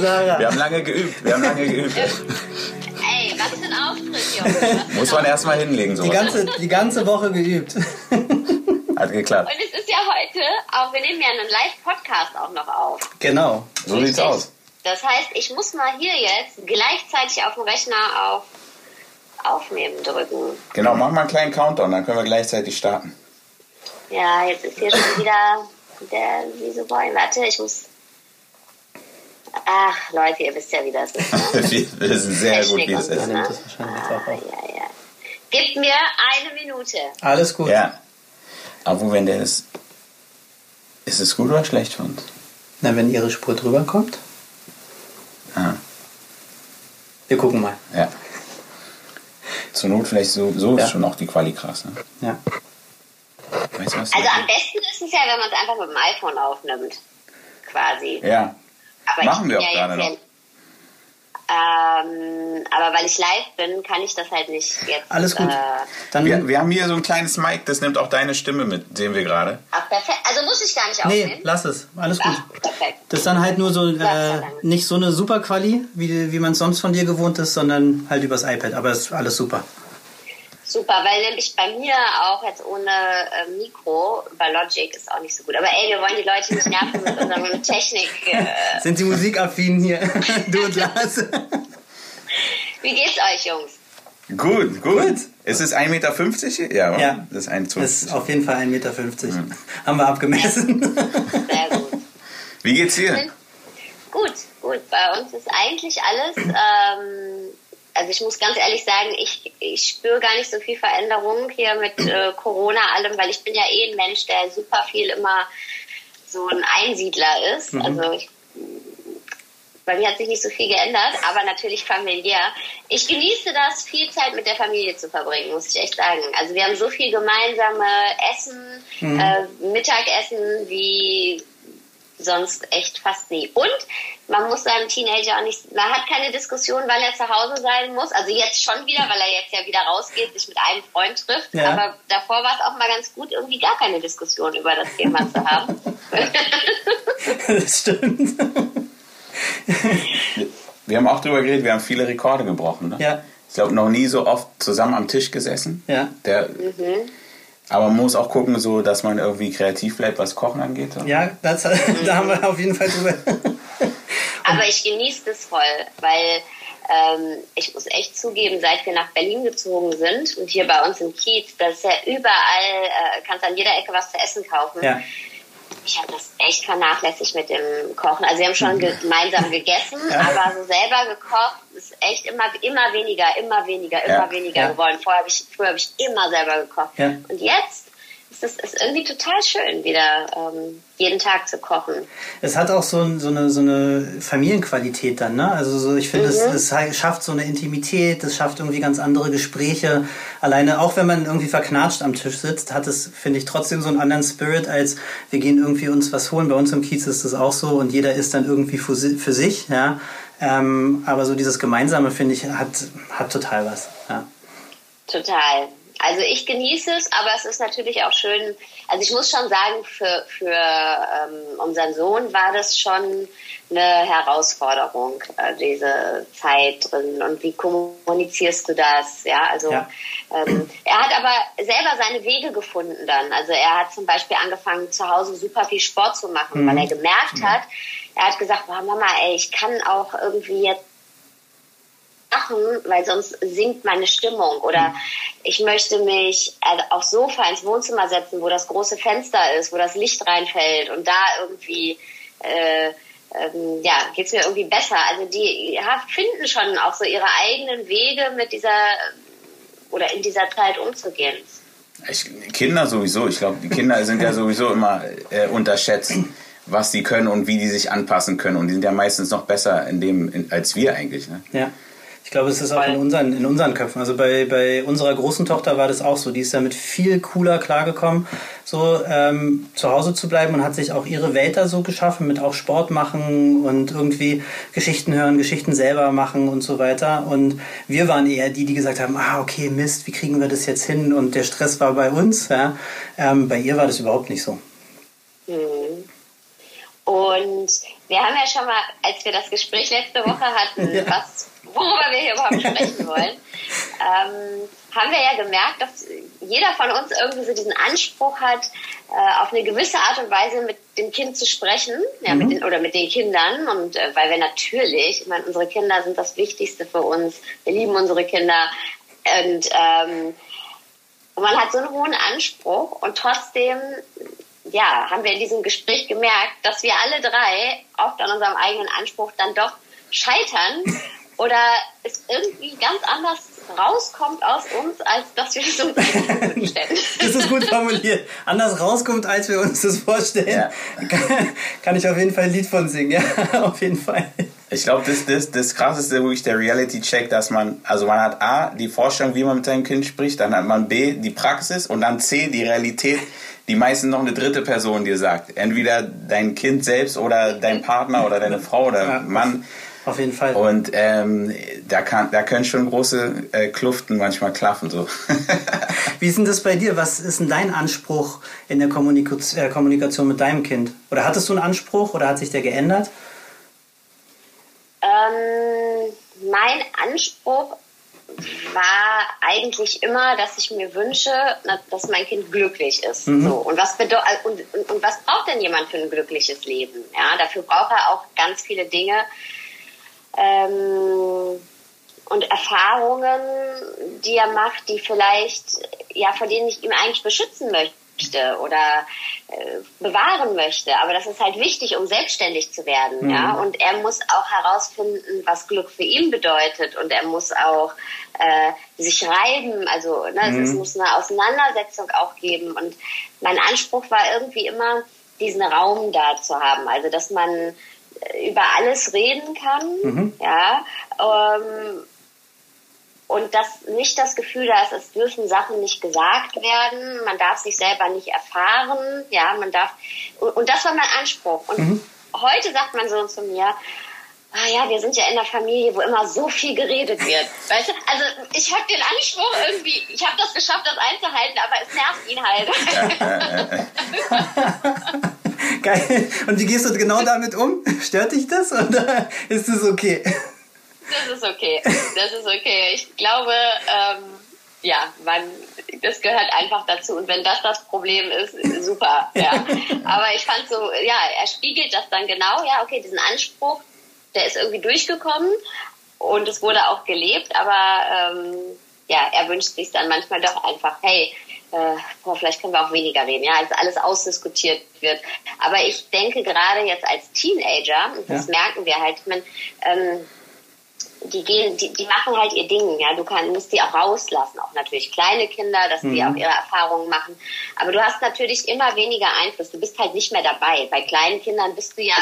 Sarah. Wir haben lange geübt. Wir haben lange geübt. Ey, was für ein Auftritt, Junge. Muss man erstmal hinlegen, Die sowas. ganze, die ganze Woche geübt. Hat geklappt. Und es ist ja heute, auch wir nehmen ja einen Live-Podcast auch noch auf. Genau. So sieht's Richtig. aus. Das heißt, ich muss mal hier jetzt gleichzeitig auf dem Rechner auf Aufnehmen drücken. Genau, mach mal einen kleinen Countdown, dann können wir gleichzeitig starten. Ja, jetzt ist hier schon wieder der Wieso Boy. Warte, ich muss. Ach, Leute, ihr wisst ja, wie das ist. Ne? Wir wissen sehr gut, wie es Technik und ist. ne? das ah, ja, ja. Gib mir eine Minute. Alles gut. Ja. Aber wenn der ist. Ist es gut oder schlecht für uns? Na, wenn ihre Spur drüber kommt, Ah, wir gucken mal. ja. Zur Not vielleicht so, so Ja. ist schon auch die Quali krass. Ne? Ja. Weißt du was? Also am besten ist es ja, wenn man es einfach mit dem iPhone aufnimmt. Quasi. ja. Aber Machen wir auch ja gerade ja- Ähm, aber weil ich live bin, kann ich das halt nicht jetzt. Alles gut. Äh, Dann, Wir, wir haben hier so ein kleines Mic, das nimmt auch deine Stimme mit, sehen wir gerade. ach, perfekt. Also muss ich gar nicht nee, aufnehmen. lass es. Alles gut. Ach, perfekt. Das ist dann halt nur so, äh, nicht so eine super Quali, wie, wie man es sonst von dir gewohnt ist, sondern halt übers iPad. Aber ist alles super. Super, weil nämlich bei mir auch jetzt ohne äh, Mikro, bei Logic ist auch nicht so gut. Aber ey, wir wollen die Leute nicht nerven mit unserem Technik. Äh, Sind sie musikaffin hier? du und Lars? wie geht's euch, Jungs? Gut, gut. Ist es 1,50 Meter hier? Ja, oder? Ja. Das ist 1,50 Das ist auf jeden Fall 1,50 Meter. Haben wir abgemessen. Sehr gut. Wie geht's dir? Gut, gut. Bei uns ist eigentlich alles. Ähm, also ich muss ganz ehrlich sagen, ich, ich spüre gar nicht so viel Veränderung hier mit äh, Corona allem, weil ich bin ja eh ein Mensch, der super viel immer so ein Einsiedler ist. Also ich, bei mir hat sich nicht so viel geändert, aber natürlich familiär. Ich genieße das, viel Zeit mit der Familie zu verbringen, muss ich echt sagen. Also wir haben so viel gemeinsame Essen, äh, Mittagessen wie sonst echt fast nie. Und man muss seinem Teenager auch nicht, man hat keine Diskussion, wann er zu Hause sein muss. Also jetzt schon wieder, weil er jetzt ja wieder rausgeht, sich mit einem Freund trifft. Ja. Aber davor war es auch mal ganz gut, irgendwie gar keine Diskussion über das Thema zu haben. das stimmt. Wir haben auch drüber geredet, wir haben viele Rekorde gebrochen. Ne? Ja. Ich glaube, noch nie so oft zusammen am Tisch gesessen. Ja. Der, Aber man muss auch gucken, so, dass man irgendwie kreativ bleibt, was Kochen angeht. Ja, das, da haben wir auf jeden Fall drüber. Aber ich genieße das voll, weil ähm, ich muss echt zugeben, seit wir nach Berlin gezogen sind und hier bei uns im Kiez, das ist ja überall, äh, kannst an jeder Ecke was zu essen kaufen. Ja. Ich habe das echt vernachlässigt mit dem Kochen. Also wir haben schon ge gemeinsam gegessen, aber so selber gekocht ist echt immer, immer weniger, immer weniger, immer Ja. weniger Ja. geworden. Vorher habe ich, früher habe ich immer selber gekocht. Ja. Und jetzt es ist irgendwie total schön, wieder ähm, jeden Tag zu kochen. Es hat auch so, so, eine, so eine Familienqualität dann, ne? Also so, ich finde, es, es halt- schafft so eine Intimität, es schafft irgendwie ganz andere Gespräche. Alleine, auch wenn man irgendwie verknatscht am Tisch sitzt, hat es, finde ich, trotzdem so einen anderen Spirit, als wir gehen irgendwie uns was holen. Bei uns im Kiez ist das auch so und jeder ist dann irgendwie für, für sich, ja. Ähm, aber so dieses Gemeinsame, finde ich, hat, hat total was. Ja. Total. Also ich genieße es, aber es ist natürlich auch schön. Also ich muss schon sagen, für, für ähm, unseren Sohn war das schon eine Herausforderung, äh, diese Zeit drin. Und wie kommunizierst du das? Ja, also Ja. ähm, er hat aber selber seine Wege gefunden dann. Also er hat zum Beispiel angefangen, zu Hause super viel Sport zu machen, weil er gemerkt hat, er hat gesagt, boah, Mama, ey, ich kann auch irgendwie jetzt machen, weil sonst sinkt meine Stimmung. Oder ich möchte mich also aufs Sofa ins Wohnzimmer setzen, wo das große Fenster ist, wo das Licht reinfällt und da irgendwie äh, ähm, ja, geht's mir irgendwie besser. Also die ja, finden schon auch so ihre eigenen Wege mit dieser oder in dieser Zeit umzugehen. Ich, Kinder sowieso. Ich glaube, die Kinder sind ja sowieso immer äh, unterschätzt, was sie können und wie die sich anpassen können. Und die sind ja meistens noch besser in dem, in, als wir eigentlich. Ne? Ja. Ich glaube, es ist auch in unseren, in unseren Köpfen. Also bei, bei unserer großen Tochter war das auch so. Die ist damit viel cooler klargekommen, so ähm, zu Hause zu bleiben und hat sich auch ihre Welt da so geschaffen mit auch Sport machen und irgendwie Geschichten hören, Geschichten selber machen und so weiter. Und wir waren eher die, die gesagt haben, ah, okay, Mist, wie kriegen wir das jetzt hin? Und der Stress war bei uns. Ja? Ähm, bei ihr war das überhaupt nicht so. Mhm. Und wir haben ja schon mal, als wir das Gespräch letzte Woche hatten, ja. was worüber wir hier überhaupt sprechen wollen, ähm, haben wir ja gemerkt, dass jeder von uns irgendwie so diesen Anspruch hat, äh, auf eine gewisse Art und Weise mit dem Kind zu sprechen, ja, mhm. mit den, oder mit den Kindern. Und äh, weil wir natürlich, ich meine, unsere Kinder sind das Wichtigste für uns. Wir lieben unsere Kinder. Und ähm, man hat so einen hohen Anspruch und trotzdem ja, haben wir in diesem Gespräch gemerkt, dass wir alle drei oft an unserem eigenen Anspruch dann doch scheitern oder es irgendwie ganz anders rauskommt aus uns, als dass wir es uns vorstellen. das ist gut formuliert. Anders rauskommt, als wir uns das vorstellen. Ja. Kann ich auf jeden Fall ein Lied von singen, ja, auf jeden Fall. Ich glaube, das, das, das krasseste wirklich der Reality-Check, dass man, also man hat A, die Vorstellung, wie man mit seinem Kind spricht, dann hat man B, die Praxis und dann C, die Realität, die meistens noch eine dritte Person dir sagt. Entweder dein Kind selbst oder dein Partner oder deine Frau oder ja. Mann auf jeden Fall. Und ähm, da, kann, da können schon große äh, Kluften manchmal klaffen. So. Wie ist denn das bei dir? Was ist denn dein Anspruch in der Kommunikation, äh, Kommunikation mit deinem Kind? Oder hattest du einen Anspruch oder hat sich der geändert? Ähm, mein Anspruch war eigentlich immer, dass ich mir wünsche, dass mein Kind glücklich ist. Mhm. So. Und, was bedeutet, und, und, und was braucht denn jemand für ein glückliches Leben? Ja, dafür braucht er auch ganz viele Dinge, ähm, und Erfahrungen, die er macht, die vielleicht, ja, vor denen ich ihm eigentlich beschützen möchte oder äh, bewahren möchte. Aber das ist halt wichtig, um selbstständig zu werden. Mhm. Ja? Und er muss auch herausfinden, was Glück für ihn bedeutet. Und er muss auch äh, sich reiben. Also ne, mhm. es muss eine Auseinandersetzung auch geben. Und mein Anspruch war irgendwie immer, diesen Raum da zu haben. Also dass man über alles reden kann, mhm. ja, ähm, und dass nicht das Gefühl da ist, es dürfen Sachen nicht gesagt werden, man darf sich selber nicht erfahren, ja, man darf, und, und das war mein Anspruch. Und mhm. heute sagt mein Sohn zu mir, ah ja, wir sind ja in einer Familie, wo immer so viel geredet wird. Weißt du? Also ich habe den Anspruch irgendwie, ich habe das geschafft, das einzuhalten, aber es nervt ihn halt. Geil. Und wie gehst du genau damit um? Stört dich das oder ist es okay? Das ist okay. Das ist okay. Ich glaube, ähm, ja, man, das gehört einfach dazu. Und wenn das das Problem ist, super. Ja. Aber ich fand so, ja, er spiegelt das dann genau. Ja, okay, diesen Anspruch, der ist irgendwie durchgekommen und es wurde auch gelebt. Aber ähm, ja, er wünscht sich dann manchmal doch einfach, hey, äh, boah, vielleicht können wir auch weniger reden, ja, als alles ausdiskutiert wird. Aber ich denke gerade jetzt als Teenager, und das ja. merken wir halt, meine, ähm, die gehen, die, die machen halt ihr Ding, ja. Du kannst musst die auch rauslassen, auch natürlich kleine Kinder, dass mhm. die auch ihre Erfahrungen machen. Aber du hast natürlich immer weniger Einfluss. Du bist halt nicht mehr dabei. Bei kleinen Kindern bist du ja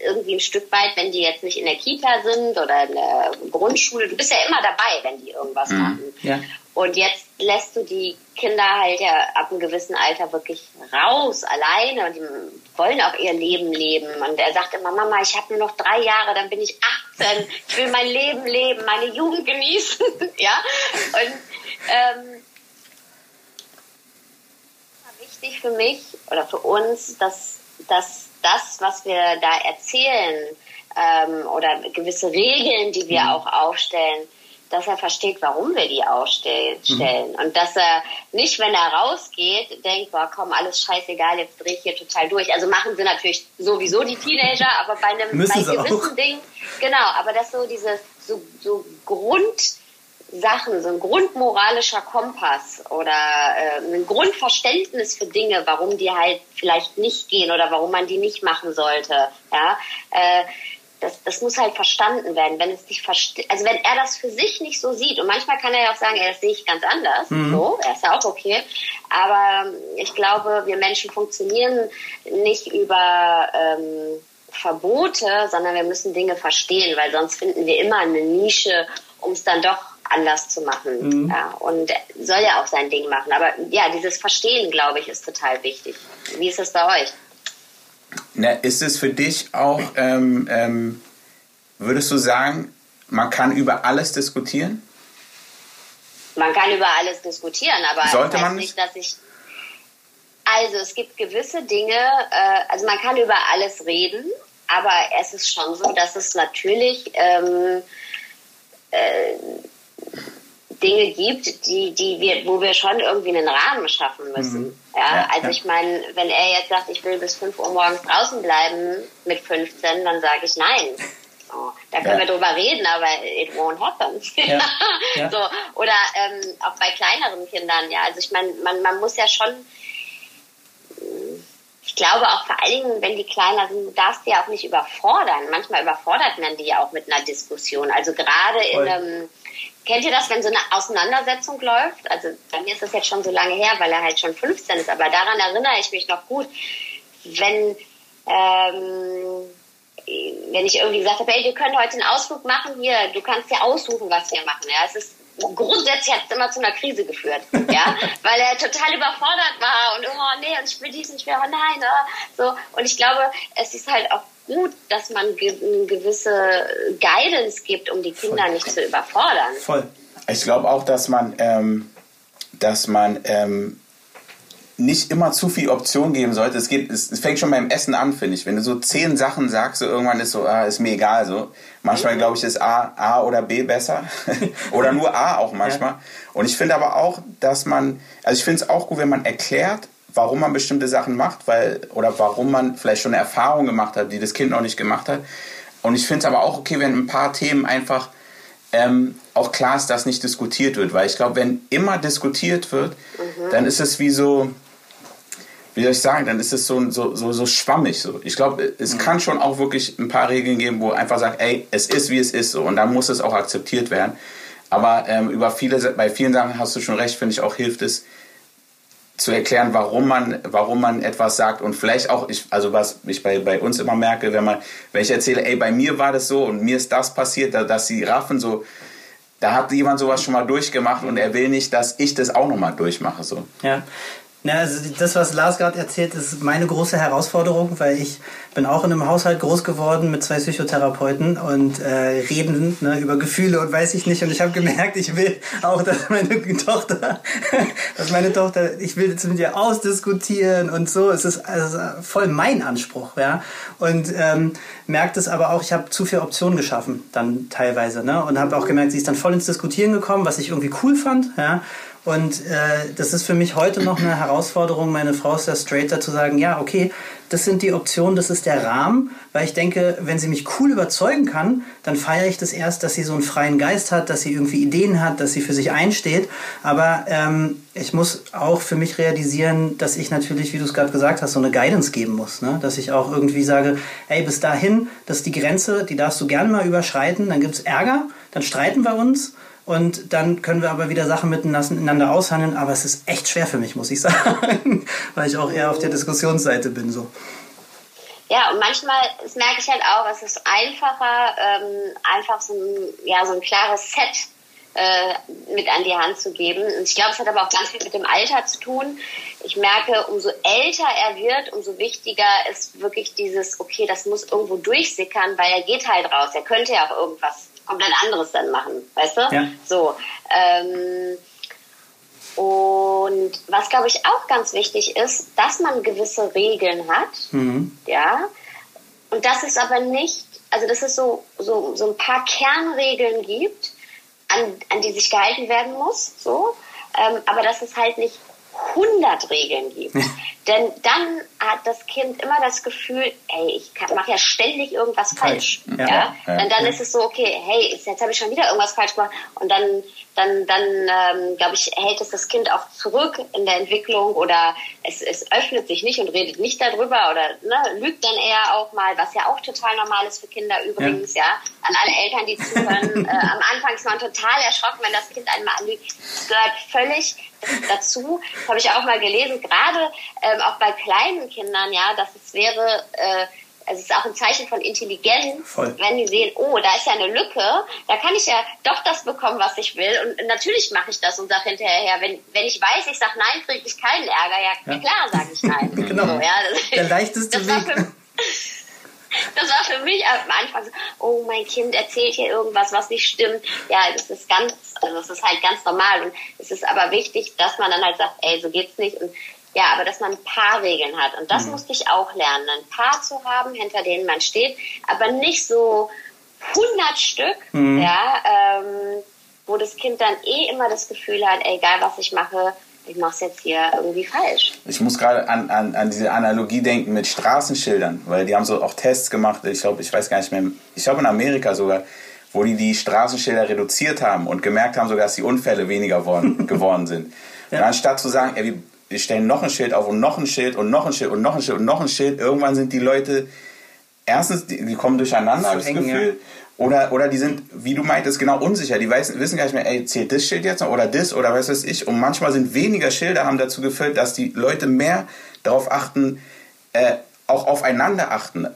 irgendwie ein Stück weit, wenn die jetzt nicht in der Kita sind oder in der Grundschule, du bist ja immer dabei, wenn die irgendwas mhm. machen. Ja. Und jetzt lässt du die Kinder halt ja ab einem gewissen Alter wirklich raus, alleine und die wollen auch ihr Leben leben. Und er sagt immer, Mama, ich habe nur noch drei Jahre, dann bin ich 18, ich will mein Leben leben, meine Jugend genießen. ja. Und ähm, wichtig für mich oder für uns, dass, dass das, was wir da erzählen ähm, oder gewisse Regeln, die wir mhm. auch aufstellen, dass er versteht, warum wir die ausstellen. Mhm. Und dass er nicht, wenn er rausgeht, denkt, boah, komm, alles scheißegal, jetzt drehe ich hier total durch. Also machen sie natürlich sowieso die Teenager, aber bei einem bei gewissen auch. Ding, genau, aber das so diese so, so Grundsachen, so ein grundmoralischer Kompass oder äh, ein Grundverständnis für Dinge, warum die halt vielleicht nicht gehen oder warum man die nicht machen sollte. Ja, äh, das, das muss halt verstanden werden. Wenn es nicht also wenn er das für sich nicht so sieht und manchmal kann er ja auch sagen, ey, das sehe ich ganz anders, mhm. so, er ist ja auch okay. Aber ich glaube, wir Menschen funktionieren nicht über ähm, Verbote, sondern wir müssen Dinge verstehen, weil sonst finden wir immer eine Nische, um es dann doch anders zu machen. Mhm. Ja, und soll ja auch sein Ding machen. Aber ja, dieses Verstehen, glaube ich, ist total wichtig. Wie ist es bei euch? Na, ist es für dich auch, ähm, ähm, würdest du sagen, man kann über alles diskutieren? Man kann über alles diskutieren, aber Sollte man nicht, dass ich. Also es gibt gewisse Dinge, äh, also man kann über alles reden, aber es ist schon so, dass es natürlich ähm, äh, Dinge gibt, die, die wir, wo wir schon irgendwie einen Rahmen schaffen müssen. Mhm. Ja, ja, also ja. ich meine, wenn er jetzt sagt, ich will bis 5 Uhr morgens draußen bleiben mit 15, dann sage ich nein. So, da können ja. wir drüber reden, aber it won't happen. so, oder ähm, auch bei kleineren Kindern, ja. Also ich meine, man, man muss ja schon ich glaube auch vor allen Dingen, wenn die kleiner sind, du darfst die ja auch nicht überfordern. Manchmal überfordert man die ja auch mit einer Diskussion. Also gerade in einem, kennt ihr das, wenn so eine Auseinandersetzung läuft? Also bei mir ist das jetzt schon so lange her, weil er halt schon 15 ist, aber daran erinnere ich mich noch gut, wenn, ähm, wenn ich irgendwie gesagt habe, hey, wir können heute einen Ausflug machen, hier, du kannst dir aussuchen, was wir machen. Ja, es ist grundsätzlich hat es immer zu einer Krise geführt, ja, weil er total überfordert war und oh nee und ich will dies und ich will oh nein, oh, so und ich glaube, es ist halt auch gut, dass man eine gewisse Guidance gibt, um die Kinder Voll. nicht zu überfordern. Voll. Ich glaube auch, dass man, ähm, dass man ähm, nicht immer zu viel Option geben sollte. Es, geht, es, es fängt schon beim Essen an, finde ich. Wenn du so zehn Sachen sagst, so irgendwann ist so, ah, ist mir egal. So. Manchmal, glaube ich, ist A, A oder B besser. oder nur A auch manchmal. Ja. Und ich finde aber auch, dass man, also ich finde es auch gut, wenn man erklärt, warum man bestimmte Sachen macht, weil, oder warum man vielleicht schon eine Erfahrung gemacht hat, die das Kind noch nicht gemacht hat. Und ich finde es aber auch okay, wenn ein paar Themen einfach ähm, auch klar ist, dass nicht diskutiert wird. Weil ich glaube, wenn immer diskutiert wird, mhm. dann ist es wie so, wie soll ich sagen, dann ist es so, so, so, so schwammig. So. Ich glaube, es mhm. kann schon auch wirklich ein paar Regeln geben, wo einfach sagt, ey, es ist wie es ist so und dann muss es auch akzeptiert werden. Aber ähm, über viele, bei vielen Sachen hast du schon recht, finde ich auch hilft es zu erklären, warum man, warum man etwas sagt und vielleicht auch, ich, also was ich bei, bei uns immer merke, wenn man, wenn ich erzähle, ey, bei mir war das so und mir ist das passiert, dass die Raffen so, da hat jemand sowas schon mal durchgemacht und er will nicht, dass ich das auch nochmal durchmache. So. Ja, ja, also das, was Lars gerade erzählt, ist meine große Herausforderung, weil ich bin auch in einem Haushalt groß geworden mit zwei Psychotherapeuten und äh, reden ne, über Gefühle und weiß ich nicht. Und ich habe gemerkt, ich will auch, dass meine Tochter, dass meine Tochter, ich will jetzt mit ihr ausdiskutieren und so. Es ist also voll mein Anspruch, ja. Und ähm, merkt es aber auch, ich habe zu viele Optionen geschaffen, dann teilweise, ne? Und habe auch gemerkt, sie ist dann voll ins Diskutieren gekommen, was ich irgendwie cool fand, ja. Und äh, das ist für mich heute noch eine Herausforderung. Meine Frau ist ja straighter zu sagen, ja, okay, das sind die Optionen, das ist der Rahmen, weil ich denke, wenn sie mich cool überzeugen kann, dann feiere ich das erst, dass sie so einen freien Geist hat, dass sie irgendwie Ideen hat, dass sie für sich einsteht. Aber ähm, ich muss auch für mich realisieren, dass ich natürlich, wie du es gerade gesagt hast, so eine Guidance geben muss. Ne? Dass ich auch irgendwie sage, ey, bis dahin, das ist die Grenze, die darfst du gerne mal überschreiten, dann gibt es Ärger, dann streiten wir uns und dann können wir aber wieder Sachen miteinander aushandeln. Aber es ist echt schwer für mich, muss ich sagen, weil ich auch eher auf der Diskussionsseite bin. So. Ja, und manchmal, das merke ich halt auch, es ist einfacher, ähm, einfach so ein, ja, so ein klares Set äh, mit an die Hand zu geben. Und ich glaube, es hat aber auch ganz viel mit dem Alter zu tun. Ich merke, umso älter er wird, umso wichtiger ist wirklich dieses, okay, das muss irgendwo durchsickern, weil er geht halt raus. Er könnte ja auch irgendwas komplett anderes dann machen, weißt du? Ja. So. Ähm, und was, glaube ich, auch ganz wichtig ist, dass man gewisse Regeln hat, mhm. ja, und dass es aber nicht, also dass es so, so, so ein paar Kernregeln gibt, an, an die sich gehalten werden muss, so, ähm, aber dass es halt nicht 100 Regeln gibt. Denn dann hat das Kind immer das Gefühl, ey, ich mache ja ständig irgendwas falsch. falsch. Ja. ja? ja. Und dann ist es so, okay, hey, jetzt habe ich schon wieder irgendwas falsch gemacht. Und dann dann, dann ähm, glaube ich, hält es das Kind auch zurück in der Entwicklung oder es, es öffnet sich nicht und redet nicht darüber oder ne, lügt dann eher auch mal, was ja auch total normal ist für Kinder übrigens, ja. ja. An alle Eltern, die zuhören, äh, am Anfang ist man total erschrocken, wenn das Kind einmal anlügt. Das gehört völlig dazu. Das habe ich auch mal gelesen, gerade ähm, auch bei kleinen Kindern, ja, dass es wäre, äh, also es ist auch ein Zeichen von Intelligenz, Voll. wenn die sehen, oh, da ist ja eine Lücke, da kann ich ja doch das bekommen, was ich will. Und natürlich mache ich das und sage hinterher, wenn, wenn ich weiß, ich sage nein, kriege ich keinen Ärger. Ja, Ja. klar sage ich nein. Genau. So, ja, das, Der leichteste das war Weg. für, das war für mich am Anfang so, oh, mein Kind erzählt hier irgendwas, was nicht stimmt. Ja, das ist ganz, also das ist halt ganz normal. Und es ist aber wichtig, dass man dann halt sagt, ey, so geht's nicht. Und ja, aber dass man ein paar Regeln hat. Und das musste ich auch lernen, ein paar zu haben, hinter denen man steht, aber nicht so 100 Stück, ja, ähm, wo das Kind dann eh immer das Gefühl hat, ey, egal was ich mache, ich mache es jetzt hier irgendwie falsch. Ich muss gerade an, an, an diese Analogie denken mit Straßenschildern, weil die haben so auch Tests gemacht, ich glaube, ich weiß gar nicht mehr, ich glaube in Amerika sogar, wo die die Straßenschilder reduziert haben und gemerkt haben sogar, dass die Unfälle weniger worden, geworden sind. Ja. Und anstatt zu sagen, ey, wir, wir stellen noch ein Schild auf und noch ein Schild und noch ein Schild und noch ein Schild und noch ein Schild, irgendwann sind die Leute, erstens, die, die kommen durcheinander, habe ich das Gefühl, oder, oder die sind, wie du meintest, genau unsicher. Die weiß, wissen gar nicht mehr, ey, zählt das Schild jetzt noch oder das oder was weiß ich. Und manchmal sind weniger Schilder, haben dazu geführt, dass die Leute mehr darauf achten, äh, auch aufeinander achten,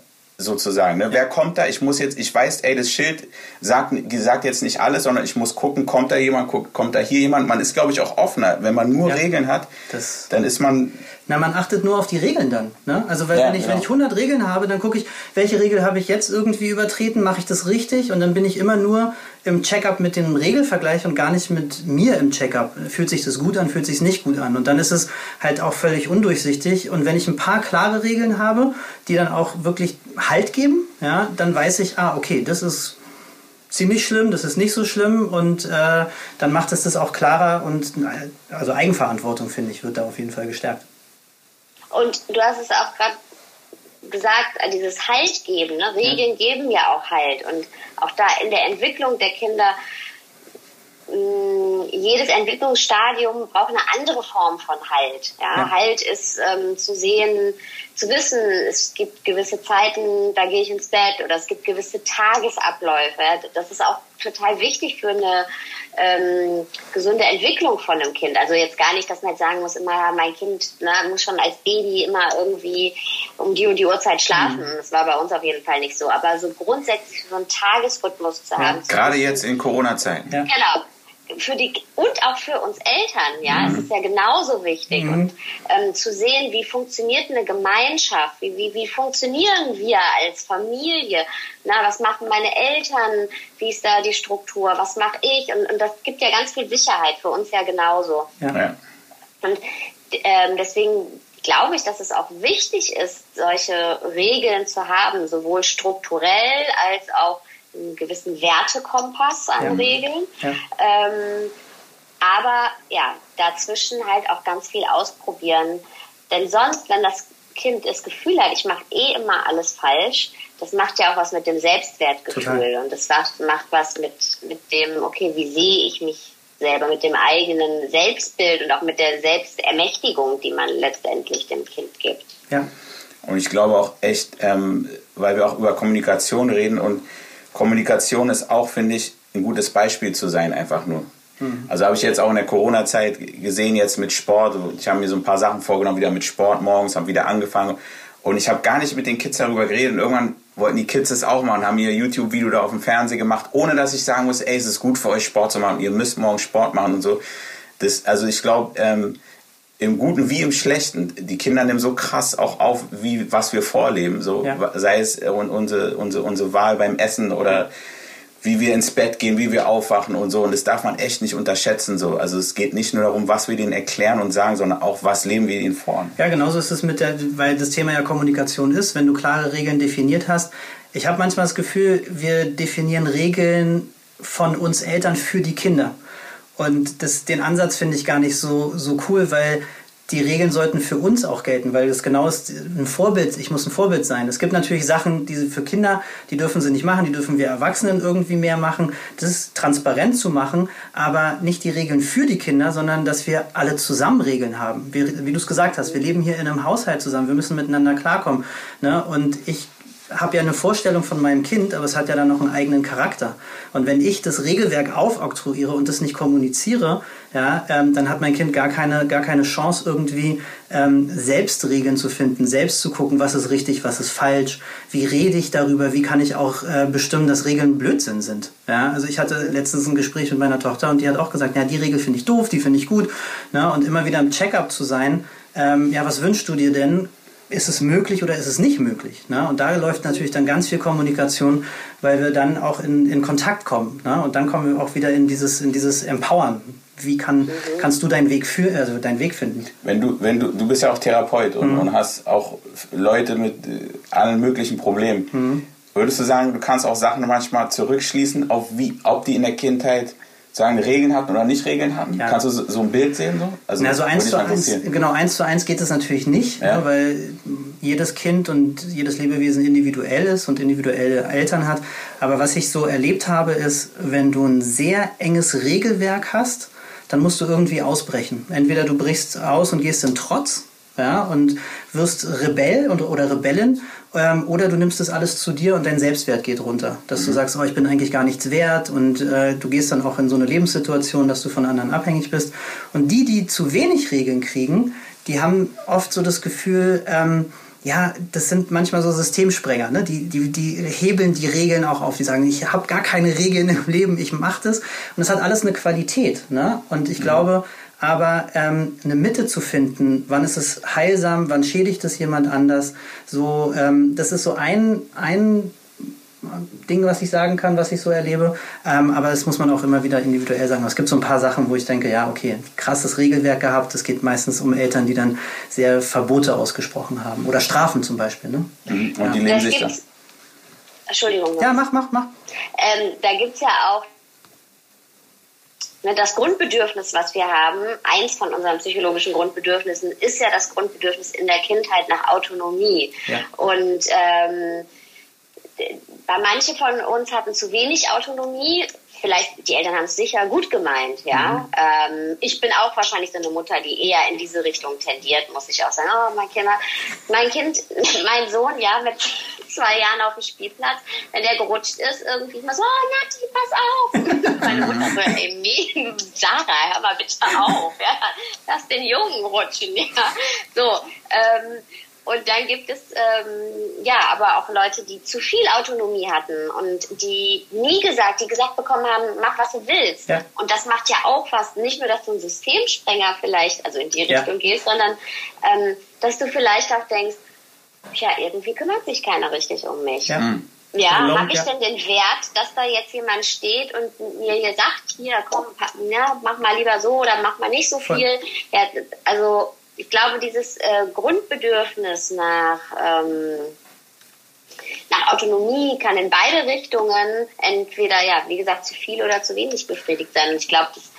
sozusagen. Ne? Wer kommt da? Ich muss jetzt, ich weiß, ey, das Schild sagt, sagt jetzt nicht alles, sondern ich muss gucken, kommt da jemand, guckt, kommt da hier jemand. Man ist, glaube ich, auch offener. Wenn man nur Ja. Regeln hat, dann ist man Na, man achtet nur auf die Regeln dann. Ne? Also weil Ja, wenn, ich, genau. wenn ich 100 Regeln habe, dann gucke ich, welche Regel habe ich jetzt irgendwie übertreten, mache ich das richtig und dann bin ich immer nur im Checkup mit dem Regelvergleich und gar nicht mit mir im Checkup. Fühlt sich das gut an, fühlt sich nicht gut an und dann ist es halt auch völlig undurchsichtig und wenn ich ein paar klare Regeln habe, die dann auch wirklich Halt geben, ja, dann weiß ich, ah, okay, das ist ziemlich schlimm, das ist nicht so schlimm und äh, dann macht es das auch klarer und äh, also Eigenverantwortung, finde ich, wird da auf jeden Fall gestärkt. Und du hast es auch gerade gesagt, äh, dieses Halt geben, ne? Regeln geben ja auch Halt. Und auch da in der Entwicklung der Kinder, mh, jedes Entwicklungsstadium braucht eine andere Form von Halt. Ja? Ja. Halt ist ähm, zu sehen, zu wissen, es gibt gewisse Zeiten, da gehe ich ins Bett oder es gibt gewisse Tagesabläufe. Ja? Das ist auch total wichtig für eine ähm, gesunde Entwicklung von einem Kind. Also jetzt gar nicht, dass man jetzt sagen muss, immer ja, mein Kind ne, muss schon als Baby immer irgendwie um die und die Uhrzeit schlafen. Das war bei uns auf jeden Fall nicht so. Aber so grundsätzlich so einen Tagesrhythmus zu haben. zu gerade jetzt in Corona-Zeiten. Ja. Genau. Für die, und auch für uns Eltern, ja, es ist ja genauso wichtig. Und ähm, zu sehen, wie funktioniert eine Gemeinschaft, wie, wie, wie funktionieren wir als Familie, na, was machen meine Eltern, wie ist da die Struktur, was mache ich? Und, und das gibt ja ganz viel Sicherheit für uns ja genauso. Ja. Ja. Und ähm, deswegen glaube ich, dass es auch wichtig ist, solche Regeln zu haben, sowohl strukturell als auch einen gewissen Wertekompass an Ja. Regeln. Ja. Ähm, aber ja, dazwischen halt auch ganz viel ausprobieren. Denn sonst, wenn das Kind das Gefühl hat, ich mache eh immer alles falsch, das macht ja auch was mit dem Selbstwertgefühl. Total. Und das macht, macht was mit, mit dem, okay, wie sehe ich mich selber, mit dem eigenen Selbstbild und auch mit der Selbstermächtigung, die man letztendlich dem Kind gibt. Ja. Und ich glaube auch echt, ähm, weil wir auch über Kommunikation reden und Kommunikation ist auch, finde ich, ein gutes Beispiel zu sein, einfach nur. Also habe ich jetzt auch in der Corona-Zeit gesehen, jetzt mit Sport. Ich habe mir so ein paar Sachen vorgenommen, wieder mit Sport morgens, habe wieder angefangen. Und ich habe gar nicht mit den Kids darüber geredet. Und irgendwann wollten die Kids es auch machen, haben ihr YouTube-Video da auf dem Fernseher gemacht, ohne dass ich sagen muss, ey, es ist gut für euch Sport zu machen. Ihr müsst morgen Sport machen und so. Das, also ich glaube, ähm, im Guten wie im Schlechten. Die Kinder nehmen so krass auch auf, wie was wir vorleben. So Ja. sei es äh, un- unsere, unsere, unsere Wahl beim Essen oder wie wir ins Bett gehen, wie wir aufwachen und so. Und das darf man echt nicht unterschätzen. So. Also es geht nicht nur darum, was wir denen erklären und sagen, sondern auch, was leben wir ihnen vor. Ja, genauso ist es mit der, weil das Thema ja Kommunikation ist, wenn du klare Regeln definiert hast. Ich habe manchmal das Gefühl, wir definieren Regeln von uns Eltern für die Kinder. Und das, den Ansatz finde ich gar nicht so, so cool, weil die Regeln sollten für uns auch gelten, weil das genau ist ein Vorbild. Ich muss ein Vorbild sein. Es gibt natürlich Sachen, die für Kinder, die dürfen sie nicht machen, die dürfen wir Erwachsenen irgendwie mehr machen. Das ist transparent zu machen, aber nicht die Regeln für die Kinder, sondern dass wir alle zusammen Regeln haben. Wir, wie du es gesagt hast, wir leben hier in einem Haushalt zusammen, wir müssen miteinander klarkommen. Ne? Und ich habe ja eine Vorstellung von meinem Kind, aber es hat ja dann noch einen eigenen Charakter. Und wenn ich das Regelwerk aufoktroyiere und das nicht kommuniziere, ja, ähm, dann hat mein Kind gar keine, gar keine Chance, irgendwie ähm, selbst Regeln zu finden, selbst zu gucken, was ist richtig, was ist falsch, wie rede ich darüber, wie kann ich auch äh, bestimmen, dass Regeln Blödsinn sind. Ja, also ich hatte letztens ein Gespräch mit meiner Tochter und die hat auch gesagt, ja, die Regel finde ich doof, die finde ich gut. Ne? Und immer wieder im Check-up zu sein, ähm, ja, was wünschst du dir denn? Ist es möglich oder ist es nicht möglich? Ne? Und da läuft natürlich dann ganz viel Kommunikation, weil wir dann auch in, in Kontakt kommen. Ne? Und dann kommen wir auch wieder in dieses, in dieses Empowern. Wie kann, mhm. kannst du deinen Weg, für, also deinen Weg finden? Wenn du, wenn du, du bist ja auch Therapeut und, mhm. und hast auch Leute mit äh, allen möglichen Problemen. Mhm. Würdest du sagen, du kannst auch Sachen manchmal zurückschließen, auf wie, ob die in der Kindheit sagen, Regeln hatten oder nicht Regeln hatten? Ja. Kannst du so ein Bild sehen? So? Also, Na, so eins zu eins, genau, eins zu eins geht es natürlich nicht, ja. ne, weil jedes Kind und jedes Lebewesen individuell ist und individuelle Eltern hat. Aber was ich so erlebt habe, ist, wenn du ein sehr enges Regelwerk hast, dann musst du irgendwie ausbrechen. Entweder du brichst aus und gehst in Trotz ja, und wirst Rebell und, oder Rebellin ähm, oder du nimmst das alles zu dir und dein Selbstwert geht runter. Dass mhm. du sagst, oh, ich bin eigentlich gar nichts wert und äh, du gehst dann auch in so eine Lebenssituation, dass du von anderen abhängig bist. Und die, die zu wenig Regeln kriegen, die haben oft so das Gefühl, ähm, ja, das sind manchmal so Systemsprenger, ne? die, die, die hebeln die Regeln auch auf. Die sagen, ich habe gar keine Regeln im Leben, ich mache das. Und das hat alles eine Qualität. Ne? Und ich mhm. glaube, aber ähm, eine Mitte zu finden, wann ist es heilsam, wann schädigt es jemand anders, so, ähm, das ist so ein, ein Ding, was ich sagen kann, was ich so erlebe. Ähm, aber das muss man auch immer wieder individuell sagen. Es gibt so ein paar Sachen, wo ich denke, ja, okay, krasses Regelwerk gehabt. Es geht meistens um Eltern, die dann sehr Verbote ausgesprochen haben. Oder Strafen zum Beispiel. Ne? Mhm. Und ja. die leben sich das. Entschuldigung. Ja, mach, mach, mach. Ähm, da gibt es ja auch Ne, das Grundbedürfnis, was wir haben, eins von unseren psychologischen Grundbedürfnissen, ist ja das Grundbedürfnis in der Kindheit nach Autonomie. Ja. Und ähm, bei manche von uns hatten zu wenig Autonomie. Vielleicht, die Eltern haben es sicher gut gemeint, ja. Mhm. Ähm, ich bin auch wahrscheinlich so eine Mutter, die eher in diese Richtung tendiert, muss ich auch sagen. Oh, mein Kind, mein Kind, mein Sohn, ja, mit zwei Jahren auf dem Spielplatz, wenn der gerutscht ist, irgendwie immer so, oh, Nati, pass auf. Meine Mutter so, ey, nee, Sarah, hör mal bitte auf, ja. Lass den Jungen rutschen, ja. So, ähm, und dann gibt es ähm, ja aber auch Leute, die zu viel Autonomie hatten und die nie gesagt, die gesagt bekommen haben, mach was du willst. Ja. Und das macht ja auch was, nicht nur, dass du ein Systemsprenger vielleicht, also in die Richtung ja. gehst, sondern ähm, dass du vielleicht auch denkst, ja, irgendwie kümmert sich keiner richtig um mich. Ja. Mhm. Ja, habe ich denn den Wert, dass da jetzt jemand steht und mir hier sagt, hier, komm, ja, mach mal lieber so oder mach mal nicht so viel. Ja, also ich glaube, dieses äh, Grundbedürfnis nach, ähm, nach Autonomie kann in beide Richtungen entweder, ja, wie gesagt, zu viel oder zu wenig befriedigt sein. Und ich glaube, das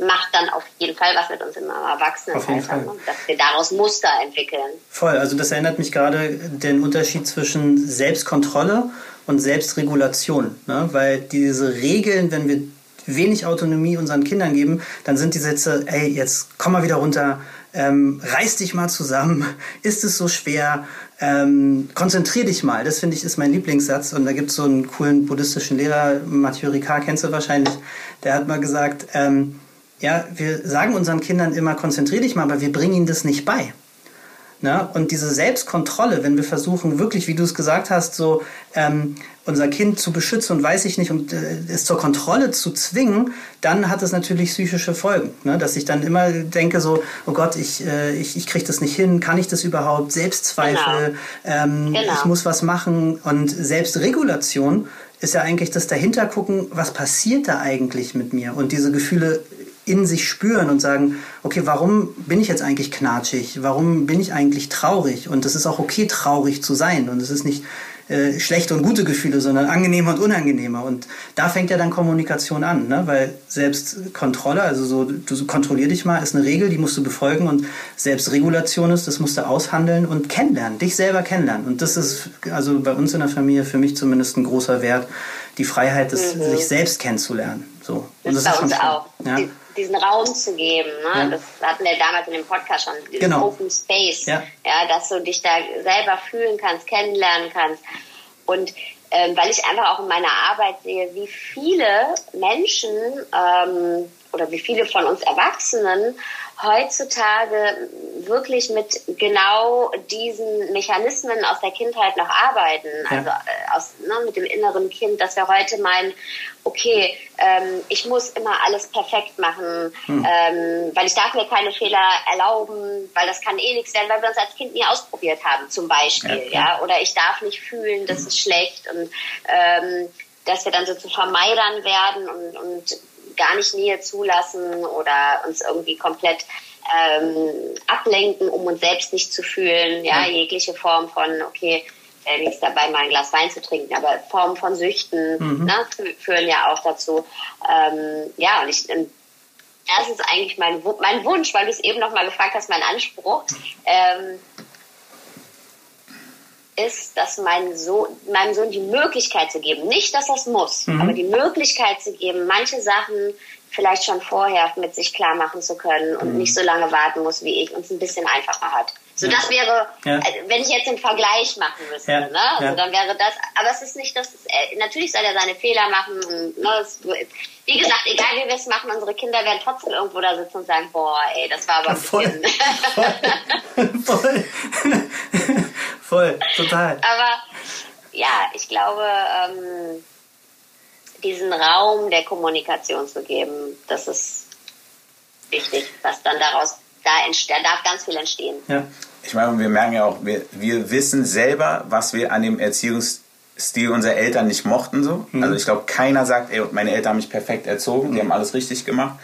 macht dann auf jeden Fall was mit uns im Erwachsenenalter, ne? dass wir daraus Muster entwickeln. Voll, also das erinnert mich gerade den Unterschied zwischen Selbstkontrolle und Selbstregulation, ne? weil diese Regeln, wenn wir wenig Autonomie unseren Kindern geben, dann sind die Sätze, ey, jetzt komm mal wieder runter, ähm, reiß dich mal zusammen, ist es so schwer, ähm, konzentrier dich mal. Das finde ich ist mein Lieblingssatz. Und da gibt es so einen coolen buddhistischen Lehrer, Mathieu Ricard, kennst du wahrscheinlich, der hat mal gesagt, ähm, ja, wir sagen unseren Kindern immer, konzentrier dich mal, aber wir bringen ihnen das nicht bei. Na? Und diese Selbstkontrolle, wenn wir versuchen, wirklich, wie du es gesagt hast, so ähm, unser Kind zu beschützen und weiß ich nicht, und äh, es zur Kontrolle zu zwingen, dann hat es natürlich psychische Folgen. Ne? Dass ich dann immer denke, so, oh Gott, ich, äh, ich, ich kriege das nicht hin, kann ich das überhaupt? Selbstzweifel, genau. Ähm, genau. ich muss was machen. Und Selbstregulation ist ja eigentlich das Dahintergucken, was passiert da eigentlich mit mir? Und diese Gefühle in sich spüren und sagen, okay, warum bin ich jetzt eigentlich knatschig? Warum bin ich eigentlich traurig? Und es ist auch okay, traurig zu sein. Und es ist nicht äh, schlechte und gute Gefühle, sondern angenehmer und unangenehmer. Und da fängt ja dann Kommunikation an, ne? weil Selbstkontrolle, also so, du kontrollier dich mal, ist eine Regel, die musst du befolgen und Selbstregulation ist, das musst du aushandeln und kennenlernen, dich selber kennenlernen. Und das ist also bei uns in der Familie für mich zumindest ein großer Wert, die Freiheit, des, mhm. sich selbst kennenzulernen. So. Und das, das ist uns auch. Ja? Diesen Raum zu geben. Ne? Ja. Das hatten wir damals in dem Podcast schon, diesen genau. Open Space, ja. ja, dass du dich da selber fühlen kannst, kennenlernen kannst. Und ähm, weil ich einfach auch in meiner Arbeit sehe, wie viele Menschen ähm, oder wie viele von uns Erwachsenen heutzutage wirklich mit genau diesen Mechanismen aus der Kindheit noch arbeiten. Ja. Also äh, aus, ne, mit dem inneren Kind, dass wir heute meinen, okay, ähm, ich muss immer alles perfekt machen, hm. ähm, weil ich darf mir keine Fehler erlauben, weil das kann eh nichts werden, weil wir uns als Kind nie ausprobiert haben, zum Beispiel. Ja, ja? Oder ich darf nicht fühlen, das ist schlecht und ähm, dass wir dann so zu Vermeidern werden und, und gar nicht Nähe zulassen oder uns irgendwie komplett ähm, ablenken, um uns selbst nicht zu fühlen. Ja, mhm. jegliche Form von, okay, äh, nichts dabei, mal ein Glas Wein zu trinken, aber Formen von Süchten mhm. ne, führen ja auch dazu. Ähm, ja, und ich, und das ist eigentlich mein, mein Wunsch, weil du es eben noch mal gefragt hast, mein Anspruch. Ähm, ist, dass mein Sohn, meinem Sohn die Möglichkeit zu geben, nicht, dass er es muss, mhm. aber die Möglichkeit zu geben, manche Sachen vielleicht schon vorher mit sich klar machen zu können und mhm. nicht so lange warten muss wie ich und es ein bisschen einfacher hat. So das wäre, ja. also, wenn ich jetzt den Vergleich machen müsste, ja. ne? Also ja. dann wäre das, aber es ist nicht, dass es, äh, natürlich soll er seine Fehler machen und ne, es, wie gesagt, egal wie wir es machen, unsere Kinder werden trotzdem irgendwo da sitzen und sagen, boah, ey, das war aber ein voll, bisschen. voll, voll, voll, total. Aber ja, ich glaube, ähm, diesen Raum der Kommunikation zu geben, das ist wichtig, was dann daraus da entsteht, da darf ganz viel entstehen. Ja. Ich meine, wir merken ja auch, wir, wir wissen selber, was wir an dem Erziehungsstil unserer Eltern nicht mochten. So. Mhm. Also ich glaube, keiner sagt, ey, meine Eltern haben mich perfekt erzogen, die haben alles richtig gemacht.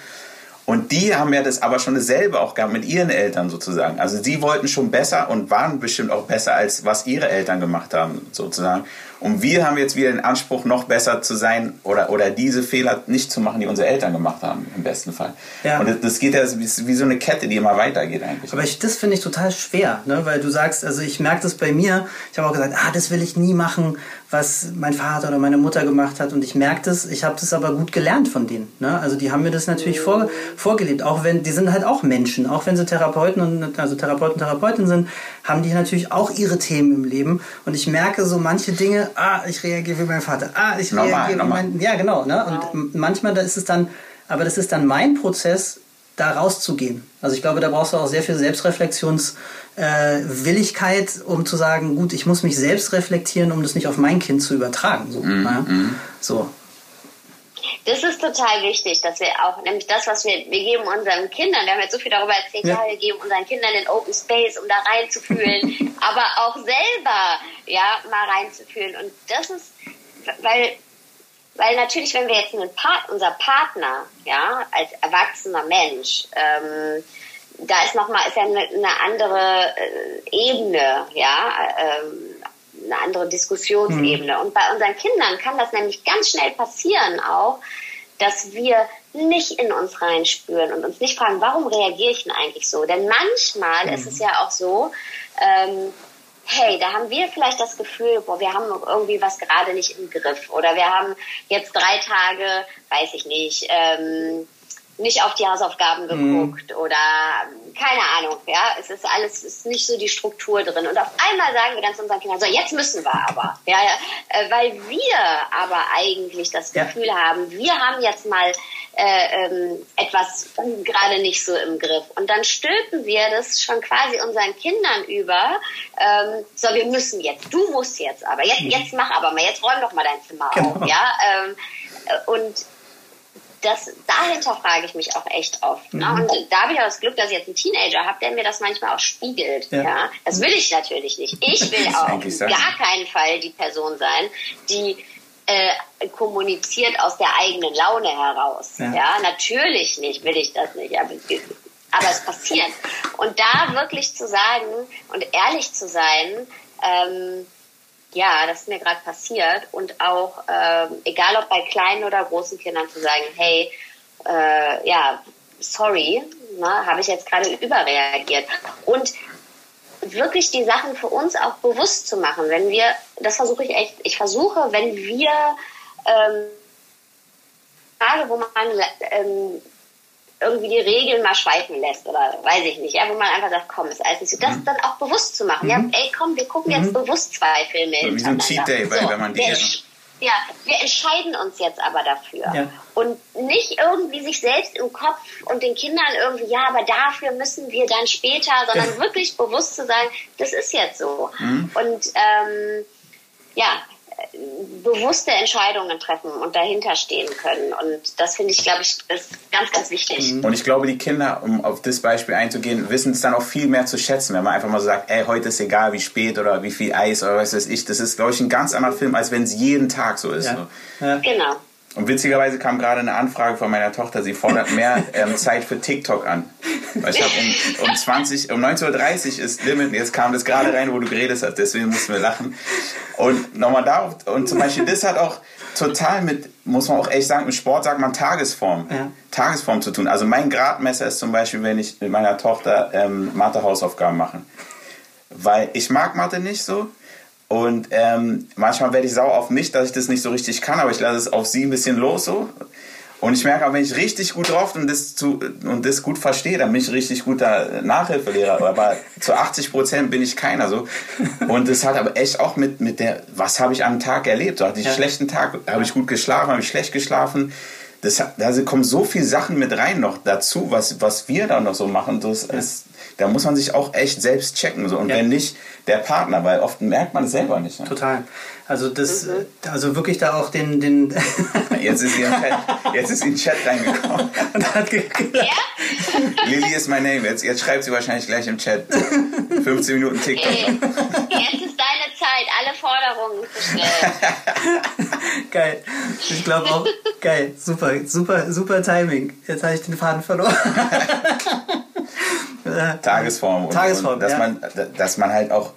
Und die haben ja das aber schon dasselbe auch gehabt mit ihren Eltern sozusagen. Also sie wollten schon besser und waren bestimmt auch besser, als was ihre Eltern gemacht haben sozusagen. Und wir haben jetzt wieder den Anspruch, noch besser zu sein oder, oder diese Fehler nicht zu machen, die unsere Eltern gemacht haben, im besten Fall. Ja. Und das geht ja wie so eine Kette, die immer weitergeht eigentlich. Aber ich, das finde ich total schwer, ne? weil du sagst, also ich merke das bei mir, ich habe auch gesagt, ah, das will ich nie machen, was mein Vater oder meine Mutter gemacht hat. Und ich merke das, ich habe das aber gut gelernt von denen. Ne? Also die haben mir das natürlich vor, vorgelebt, auch wenn, die sind halt auch Menschen, auch wenn sie Therapeuten und also Therapeuten, Therapeutinnen sind, haben die natürlich auch ihre Themen im Leben. Und ich merke so manche Dinge, ah, ich reagiere wie mein Vater, ah, ich normal, reagiere normal. wie mein, ja genau, ne? Und manchmal da ist es dann, aber das ist dann mein Prozess, da rauszugehen. Also ich glaube, da brauchst du auch sehr viel Selbstreflexionswilligkeit, äh, um zu sagen, gut, ich muss mich selbst reflektieren, um das nicht auf mein Kind zu übertragen. So, mm, ja? mm. so. Das ist total wichtig, dass wir auch, nämlich das, was wir, wir geben unseren Kindern, wir haben jetzt so viel darüber erzählt, ja, ja wir geben unseren Kindern den Open Space, um da reinzufühlen, aber auch selber, ja, mal reinzufühlen. Und das ist, weil, weil natürlich, wenn wir jetzt einen Part, unser Partner, ja, als erwachsener Mensch, ähm, da ist nochmal, ist ja eine, eine andere äh, Ebene, ja, ähm, eine andere Diskussionsebene. Mhm. Und bei unseren Kindern kann das nämlich ganz schnell passieren auch, dass wir nicht in uns reinspüren und uns nicht fragen, warum reagiere ich denn eigentlich so? Denn manchmal mhm. ist es ja auch so, ähm, hey, da haben wir vielleicht das Gefühl, boah, wir haben irgendwie was gerade nicht im Griff oder wir haben jetzt drei Tage, weiß ich nicht, ähm, nicht auf die Hausaufgaben mhm. geguckt mhm. oder keine Ahnung, ja, es ist alles, es ist nicht so die Struktur drin. Und auf einmal sagen wir dann zu unseren Kindern, so jetzt müssen wir aber, ja, ja äh, weil wir aber eigentlich das Gefühl ja. haben, wir haben jetzt mal äh, ähm, etwas gerade nicht so im Griff. Und dann stülpen wir das schon quasi unseren Kindern über, ähm, so wir müssen jetzt, du musst jetzt aber, jetzt, mhm. jetzt mach aber mal, jetzt räum doch mal dein Zimmer genau. auf, ja. Ähm, äh, und das, dahinter frage ich mich auch echt oft. Ne? Mhm. Und da habe ich auch das Glück, dass ich jetzt einen Teenager habe, der mir das manchmal auch spiegelt. Ja. ja? Das will ich natürlich nicht. Ich will auch gar keinen Fall die Person sein, die äh, kommuniziert aus der eigenen Laune heraus. Ja. ja, natürlich nicht, will ich das nicht. Aber, aber es passiert. Und da wirklich zu sagen und ehrlich zu sein, ähm, ja, das ist mir gerade passiert und auch, ähm, egal ob bei kleinen oder großen Kindern, zu sagen, hey, äh, ja, sorry, ne, habe ich jetzt gerade überreagiert. Und wirklich die Sachen für uns auch bewusst zu machen, wenn wir, das versuche ich echt, ich versuche, wenn wir ähm, Frage, wo man ähm, irgendwie die Regeln mal schweifen lässt oder weiß ich nicht, ja, wo man einfach sagt, komm, ist alles nicht so. Das mhm. dann auch bewusst zu machen. Mhm. Ja, ey, komm, wir gucken jetzt mhm. bewusst zwei Filme so, Wie so ein Cheat Day, weil, so, wenn man die ja, wir entscheiden uns jetzt aber dafür. Ja. Und nicht irgendwie sich selbst im Kopf und den Kindern irgendwie, ja, aber dafür müssen wir dann später, sondern ja. wirklich bewusst zu sagen, das ist jetzt so. Mhm. Und ähm, ja, bewusste Entscheidungen treffen und dahinter stehen können. Und das finde ich, glaube ich, ist ganz, ganz wichtig. Mhm. Und ich glaube, die Kinder, um auf das Beispiel einzugehen, wissen es dann auch viel mehr zu schätzen, wenn man einfach mal so sagt, ey, heute ist egal, wie spät oder wie viel Eis oder was weiß ich. Das ist, glaube ich, ein ganz anderer Film, als wenn es jeden Tag so ist. Ja. Ja. Genau. Und witzigerweise kam gerade eine Anfrage von meiner Tochter, sie fordert mehr ähm, Zeit für TikTok an. Weil ich habe um, um 20, um 19.30 Uhr ist Limit, jetzt kam das gerade rein, wo du geredet hast, deswegen mussten wir lachen. Und nochmal darauf, und zum Beispiel das hat auch total mit, muss man auch echt sagen, im Sport sagt man Tagesform. Ja. Tagesform zu tun. Also mein Gradmesser ist zum Beispiel, wenn ich mit meiner Tochter ähm, Mathe-Hausaufgaben mache. Weil ich mag Mathe nicht so. Und ähm, manchmal werde ich sauer auf mich, dass ich das nicht so richtig kann, aber ich lasse es auf sie ein bisschen los so. Und ich merke auch, wenn ich richtig gut drauf und das, zu, und das gut verstehe, dann bin ich richtig guter Nachhilfelehrer. Aber zu 80 Prozent bin ich keiner so. Und das hat aber echt auch mit, mit der, was habe ich am Tag erlebt? So hatte ich einen schlechten Tag, habe ich gut geschlafen, habe ich schlecht geschlafen. Das, da kommen so viele Sachen mit rein noch dazu, was, was wir da noch so machen. Das ja. ist, da muss man sich auch echt selbst checken. So. Und ja. wenn nicht, der Partner, weil oft merkt man es selber nicht. Ne? Total. Also das, mhm. also wirklich da auch den, den jetzt ist sie im Chat, jetzt ist sie in den Chat reingekommen und hat ja? Lilly ist mein Name. Jetzt, jetzt schreibt sie wahrscheinlich gleich im Chat. 15 Minuten TikTok. Jetzt ist deine Zeit, alle Forderungen zu stellen. geil. Ich glaube auch, geil. Super, super, super Timing. Jetzt habe ich den Faden verloren. Tagesform. Und, Tagesform, und dass, ja. man, dass man halt auch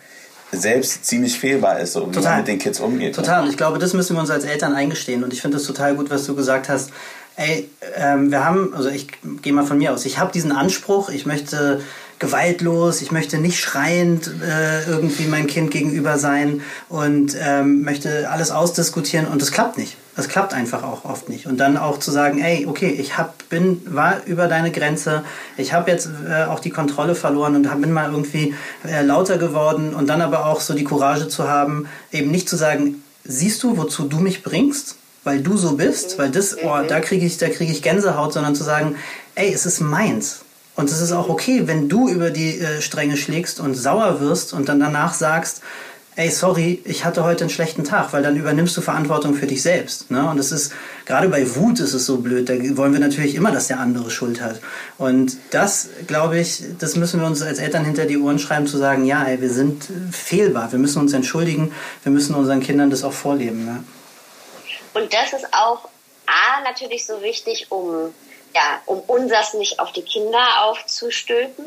selbst ziemlich fehlbar ist, so wie total. man mit den Kids umgeht. Total. Und ich glaube, das müssen wir uns als Eltern eingestehen. Und ich finde es total gut, was du gesagt hast. Ey, ähm, wir haben, also ich gehe mal von mir aus, ich habe diesen Anspruch, ich möchte gewaltlos, ich möchte nicht schreiend äh, irgendwie mein Kind gegenüber sein und ähm, möchte alles ausdiskutieren und es klappt nicht. Das klappt einfach auch oft nicht. Und dann auch zu sagen, ey, okay, ich hab, bin, war über deine Grenze, ich habe jetzt äh, auch die Kontrolle verloren und hab, bin mal irgendwie äh, lauter geworden und dann aber auch so die Courage zu haben, eben nicht zu sagen, siehst du, wozu du mich bringst? Weil du so bist, weil das, oh, da kriege ich, da kriege ich Gänsehaut, sondern zu sagen, ey, es ist meins. Und es ist auch okay, wenn du über die äh, Stränge schlägst und sauer wirst und dann danach sagst, ey, sorry, ich hatte heute einen schlechten Tag, weil dann übernimmst du Verantwortung für dich selbst. Ne? Und es ist, gerade bei Wut ist es so blöd, da wollen wir natürlich immer, dass der andere Schuld hat. Und das, glaube ich, das müssen wir uns als Eltern hinter die Ohren schreiben, zu sagen, ja, ey, wir sind fehlbar, wir müssen uns entschuldigen, wir müssen unseren Kindern das auch vorleben. Ne? Und das ist auch A, natürlich so wichtig, um, ja, um unseres nicht auf die Kinder aufzustülpen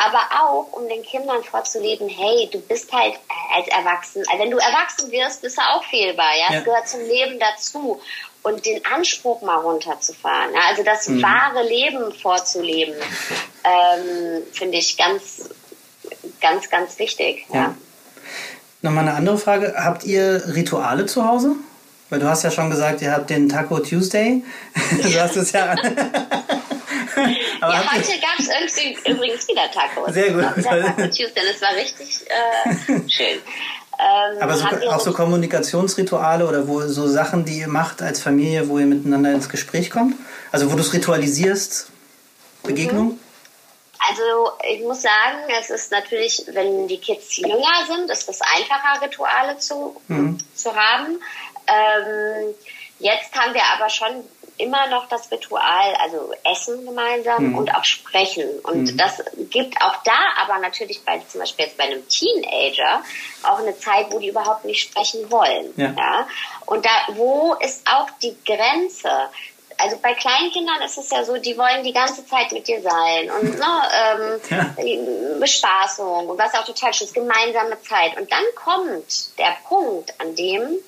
aber auch, um den Kindern vorzuleben, hey, du bist halt als Erwachsen, also wenn du erwachsen wirst, bist du auch fehlbar, ja, es ja. gehört zum Leben dazu und den Anspruch mal runterzufahren, ja? also das mhm. wahre Leben vorzuleben, ähm, finde ich ganz, ganz, ganz wichtig, ja. ja. Nochmal eine andere Frage, habt ihr Rituale zu Hause? Weil du hast ja schon gesagt, ihr habt den Taco Tuesday. du hast es ja ja, heute gab es übrigens wieder Tacos. Sehr gut. Tuesday, das war richtig äh, schön. Ähm, Aber so, auch so Kommunikationsrituale oder wo so Sachen, die ihr macht als Familie, wo ihr miteinander ins Gespräch kommt? Also wo du es ritualisierst, Begegnung? Mhm. Also ich muss sagen, es ist natürlich, wenn die Kids jünger sind, ist es einfacher, Rituale zu, mhm. zu haben. Ähm, jetzt haben wir aber schon immer noch das Ritual, also Essen gemeinsam mhm. und auch Sprechen. Und mhm. das gibt auch da aber natürlich bei zum Beispiel jetzt bei einem Teenager auch eine Zeit, wo die überhaupt nicht sprechen wollen. Ja. ja? Und da, wo ist auch die Grenze? Also bei Kleinkindern ist es ja so, die wollen die ganze Zeit mit dir sein und ne, ähm, ja. Bespaßung und was auch total schön ist, gemeinsame Zeit. Und dann kommt der Punkt, an dem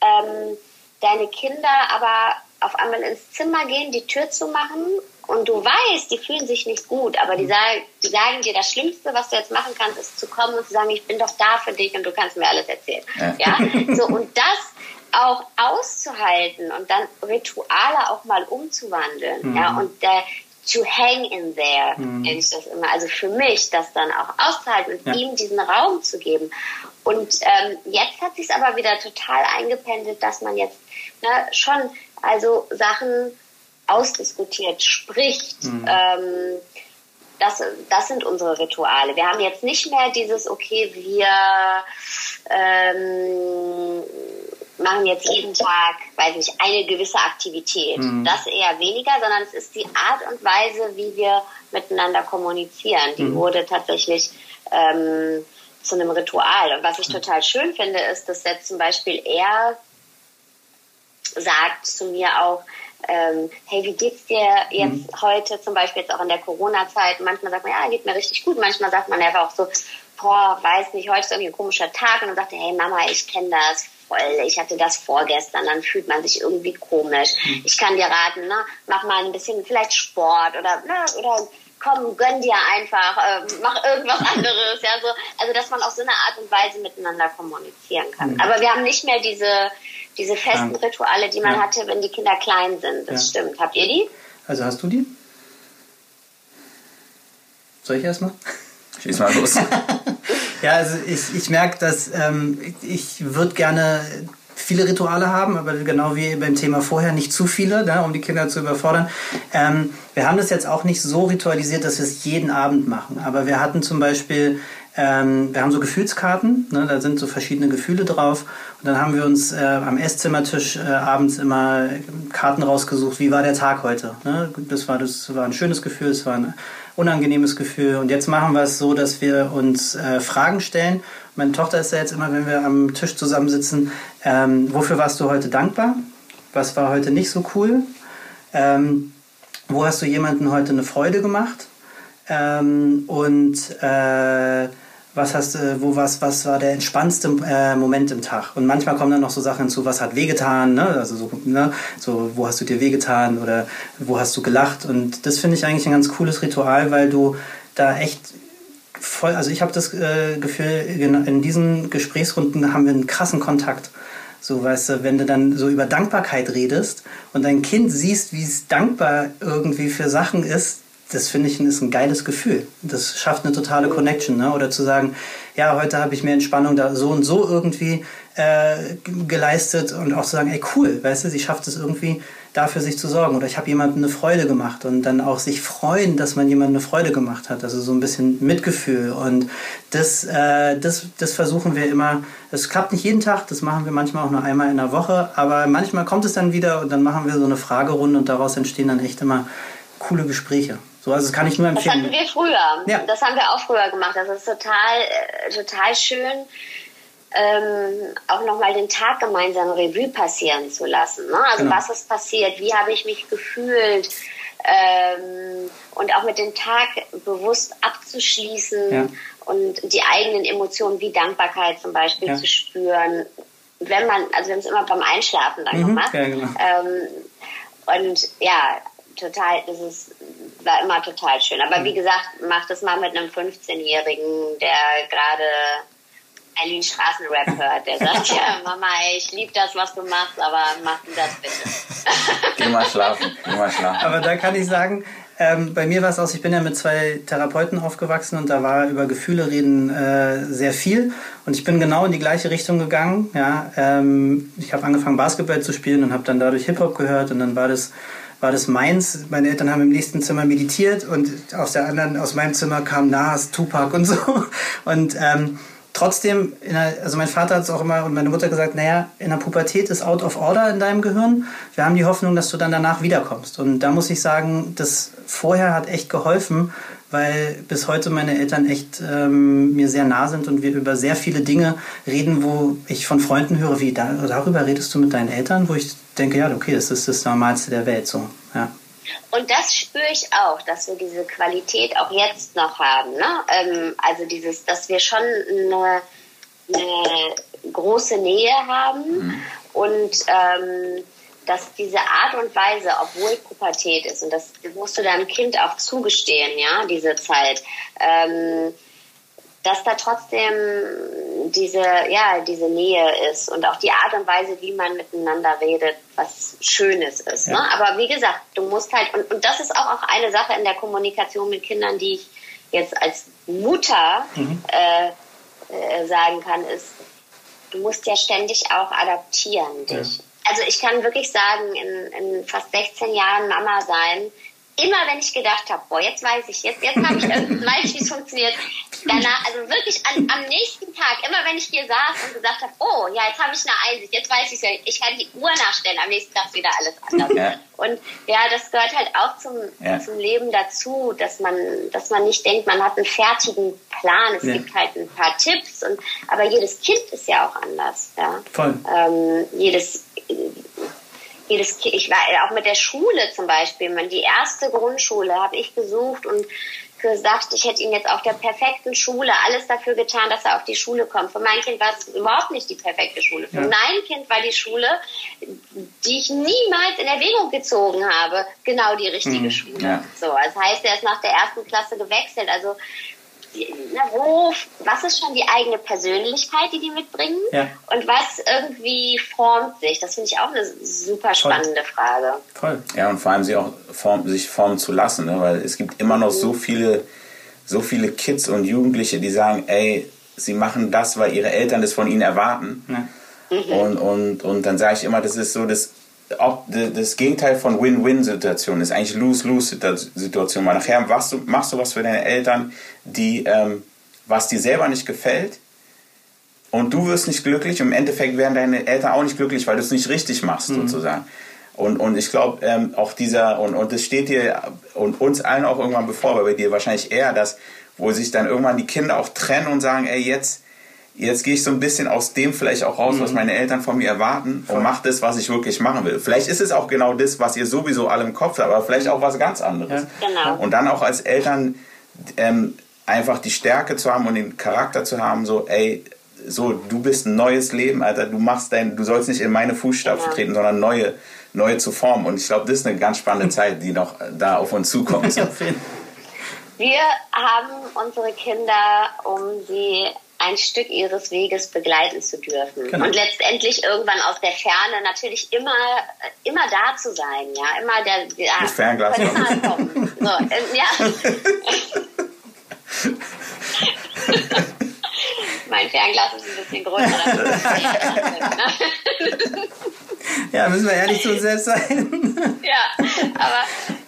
ähm, deine Kinder aber auf einmal ins Zimmer gehen, die Tür zu machen und du weißt, die fühlen sich nicht gut, aber die sagen, die sagen dir, das Schlimmste, was du jetzt machen kannst, ist zu kommen und zu sagen, ich bin doch da für dich und du kannst mir alles erzählen. Ja, ja? so und das auch auszuhalten und dann Rituale auch mal umzuwandeln, mhm. ja und äh, to hang in there, mhm. nenne ich das immer. Also für mich, das dann auch auszuhalten und ja. ihm diesen Raum zu geben. Und ähm, jetzt hat sich aber wieder total eingependelt, dass man jetzt ne, schon also Sachen ausdiskutiert, spricht. Mhm. Ähm, das, das sind unsere Rituale. Wir haben jetzt nicht mehr dieses, okay, wir ähm, machen jetzt jeden Tag, weiß nicht, eine gewisse Aktivität. Mhm. Das eher weniger, sondern es ist die Art und Weise, wie wir miteinander kommunizieren. Die mhm. wurde tatsächlich ähm, zu einem Ritual. Und was ich total schön finde, ist, dass jetzt zum Beispiel er sagt zu mir auch, ähm, hey, wie geht's dir jetzt mhm. heute, zum Beispiel jetzt auch in der Corona-Zeit? Manchmal sagt man, ja, geht mir richtig gut. Manchmal sagt man einfach auch so, boah, weiß nicht, heute ist irgendwie ein komischer Tag. Und dann sagt er, hey Mama, ich kenne das voll. Ich hatte das vorgestern. Dann fühlt man sich irgendwie komisch. Mhm. Ich kann dir raten, ne, mach mal ein bisschen vielleicht Sport oder, ne, oder komm, gönn dir einfach, äh, mach irgendwas anderes. Ja, so, also, dass man auf so eine Art und Weise miteinander kommunizieren kann. Mhm. Aber wir haben nicht mehr diese, diese festen ja. Rituale, die man ja. hatte, wenn die Kinder klein sind. Das ja. stimmt. Habt ihr die? Also hast du die? Soll ich erstmal? Schieß mal los. ja, also ich, ich merke, dass ähm, ich würde gerne viele Rituale haben, aber genau wie beim Thema vorher nicht zu viele, ne, um die Kinder zu überfordern. Ähm, wir haben das jetzt auch nicht so ritualisiert, dass wir es jeden Abend machen. Aber wir hatten zum Beispiel ähm, wir haben so Gefühlskarten, ne, da sind so verschiedene Gefühle drauf. Und dann haben wir uns äh, am Esszimmertisch äh, abends immer Karten rausgesucht, wie war der Tag heute. Ne? Das, war, das war ein schönes Gefühl, es war ein unangenehmes Gefühl. Und jetzt machen wir es so, dass wir uns äh, Fragen stellen. Meine Tochter ist ja jetzt immer, wenn wir am Tisch zusammensitzen, ähm, wofür warst du heute dankbar? Was war heute nicht so cool? Ähm, wo hast du jemanden heute eine Freude gemacht? Ähm, und äh, was hast du, wo was, was war der entspannendste äh, Moment im Tag? Und manchmal kommen dann noch so Sachen hinzu, was hat wehgetan, ne? Also so, ne? so, wo hast du dir wehgetan oder wo hast du gelacht? Und das finde ich eigentlich ein ganz cooles Ritual, weil du da echt voll, also ich habe das äh, Gefühl, in diesen Gesprächsrunden haben wir einen krassen Kontakt. So, weißt du, wenn du dann so über Dankbarkeit redest und dein Kind siehst, wie es dankbar irgendwie für Sachen ist, das finde ich ist ein geiles Gefühl. Das schafft eine totale Connection. Ne? Oder zu sagen, ja, heute habe ich mir Entspannung da so und so irgendwie äh, geleistet und auch zu sagen, ey, cool, weißt du, sie schafft es irgendwie dafür sich zu sorgen. Oder ich habe jemandem eine Freude gemacht und dann auch sich freuen, dass man jemandem eine Freude gemacht hat. Also so ein bisschen Mitgefühl. Und das, äh, das, das versuchen wir immer. Es klappt nicht jeden Tag, das machen wir manchmal auch nur einmal in der Woche, aber manchmal kommt es dann wieder und dann machen wir so eine Fragerunde und daraus entstehen dann echt immer coole Gespräche. So, also das kann ich nur empfehlen. Das hatten wir früher. Ja. Das haben wir auch früher gemacht. Das ist total, äh, total schön, ähm, auch nochmal den Tag gemeinsam Revue passieren zu lassen. Ne? Also genau. was ist passiert? Wie habe ich mich gefühlt? Ähm, und auch mit dem Tag bewusst abzuschließen ja. und die eigenen Emotionen wie Dankbarkeit zum Beispiel ja. zu spüren. Wenn man, also wir haben es immer beim Einschlafen dann mhm. gemacht. Ja, genau. ähm, und ja, total, das ist, war immer total schön. Aber wie gesagt, mach das mal mit einem 15-Jährigen, der gerade Eileen Straßenrap hört. Der sagt, ja, Mama, ich liebe das, was du machst, aber mach du das bitte. Geh mal schlafen, geh mal schlafen. Aber da kann ich sagen, ähm, bei mir war es aus, ich bin ja mit zwei Therapeuten aufgewachsen und da war über Gefühle reden äh, sehr viel. Und ich bin genau in die gleiche Richtung gegangen. Ja, ähm, ich habe angefangen Basketball zu spielen und habe dann dadurch Hip-Hop gehört und dann war das war das meins. Meine Eltern haben im nächsten Zimmer meditiert und aus der anderen, aus meinem Zimmer kam Nas, Tupac und so. Und ähm, trotzdem, der, also mein Vater hat es auch immer und meine Mutter gesagt, naja, in der Pubertät ist out of order in deinem Gehirn. Wir haben die Hoffnung, dass du dann danach wiederkommst. Und da muss ich sagen, das vorher hat echt geholfen, weil bis heute meine Eltern echt ähm, mir sehr nah sind und wir über sehr viele Dinge reden, wo ich von Freunden höre, wie da, darüber redest du mit deinen Eltern, wo ich denke, ja, okay, das ist das Normalste der Welt so. Ja. Und das spüre ich auch, dass wir diese Qualität auch jetzt noch haben. Ne? Ähm, also dieses, dass wir schon eine, eine große Nähe haben mhm. und ähm, dass diese Art und Weise, obwohl Pubertät ist, und das musst du deinem Kind auch zugestehen, ja, diese Zeit, ähm, dass da trotzdem diese, ja, diese Nähe ist und auch die Art und Weise, wie man miteinander redet, was Schönes ist. Ja. Ne? Aber wie gesagt, du musst halt, und, und das ist auch, auch eine Sache in der Kommunikation mit Kindern, die ich jetzt als Mutter mhm. äh, äh, sagen kann, ist, du musst ja ständig auch adaptieren dich. Ja. Also ich kann wirklich sagen, in, in fast 16 Jahren Mama sein, immer wenn ich gedacht habe, boah, jetzt weiß ich, jetzt, jetzt habe ich, weiß, wie es funktioniert, danach, also wirklich an, am nächsten Tag, immer wenn ich hier saß und gesagt habe, oh, ja, jetzt habe ich eine Einsicht, jetzt weiß ich ja, ich kann die Uhr nachstellen, am nächsten Tag wieder alles anders. Ja. Und ja, das gehört halt auch zum, ja. zum Leben dazu, dass man, dass man nicht denkt, man hat einen fertigen Plan. Es ja. gibt halt ein paar Tipps und, aber jedes Kind ist ja auch anders, ja. Voll. Ähm, jedes, jedes ich war auch mit der Schule zum Beispiel, die erste Grundschule habe ich besucht und gesagt, ich hätte ihm jetzt auf der perfekten Schule alles dafür getan, dass er auf die Schule kommt. Für mein Kind war es überhaupt nicht die perfekte Schule. Für ja. mein Kind war die Schule, die ich niemals in Erwägung gezogen habe, genau die richtige mhm. Schule. Ja. So, das heißt, er ist nach der ersten Klasse gewechselt. Also na, wo, was ist schon die eigene Persönlichkeit, die die mitbringen? Ja. Und was irgendwie formt sich? Das finde ich auch eine super spannende Voll. Frage. Voll. Ja, und vor allem sie auch form, sich formen zu lassen, ne? weil es gibt immer noch mhm. so viele, so viele Kids und Jugendliche, die sagen, ey, sie machen das, weil ihre Eltern das von ihnen erwarten. Ja. Mhm. Und, und, und dann sage ich immer, das ist so das auch das Gegenteil von Win-Win-Situation ist eigentlich Lose-Lose-Situation. Weil nachher machst du, machst du was für deine Eltern, die, ähm, was dir selber nicht gefällt und du wirst nicht glücklich. Im Endeffekt werden deine Eltern auch nicht glücklich, weil du es nicht richtig machst, mhm. sozusagen. Und, und ich glaube, ähm, auch dieser, und, und das steht dir und uns allen auch irgendwann bevor, aber bei dir wahrscheinlich eher das, wo sich dann irgendwann die Kinder auch trennen und sagen, ey, jetzt, jetzt gehe ich so ein bisschen aus dem vielleicht auch raus, mhm. was meine Eltern von mir erwarten und mache das, was ich wirklich machen will. Vielleicht ist es auch genau das, was ihr sowieso alle im Kopf habt, aber vielleicht auch was ganz anderes. Ja. Genau. Und dann auch als Eltern ähm, einfach die Stärke zu haben und den Charakter zu haben, so, ey, so, du bist ein neues Leben, Alter, du machst dein, du sollst nicht in meine Fußstapfen genau. treten, sondern neue, neue zu formen. Und ich glaube, das ist eine ganz spannende Zeit, die noch da auf uns zukommt. Wir haben unsere Kinder, um sie ein Stück ihres Weges begleiten zu dürfen. Genau. Und letztendlich irgendwann aus der Ferne natürlich immer, immer da zu sein, ja, immer der, der Mit Fernglas. Kommen. So, ähm, ja. mein Fernglas ist ein bisschen größer. ja, müssen wir ehrlich zu uns selbst sein. ja, aber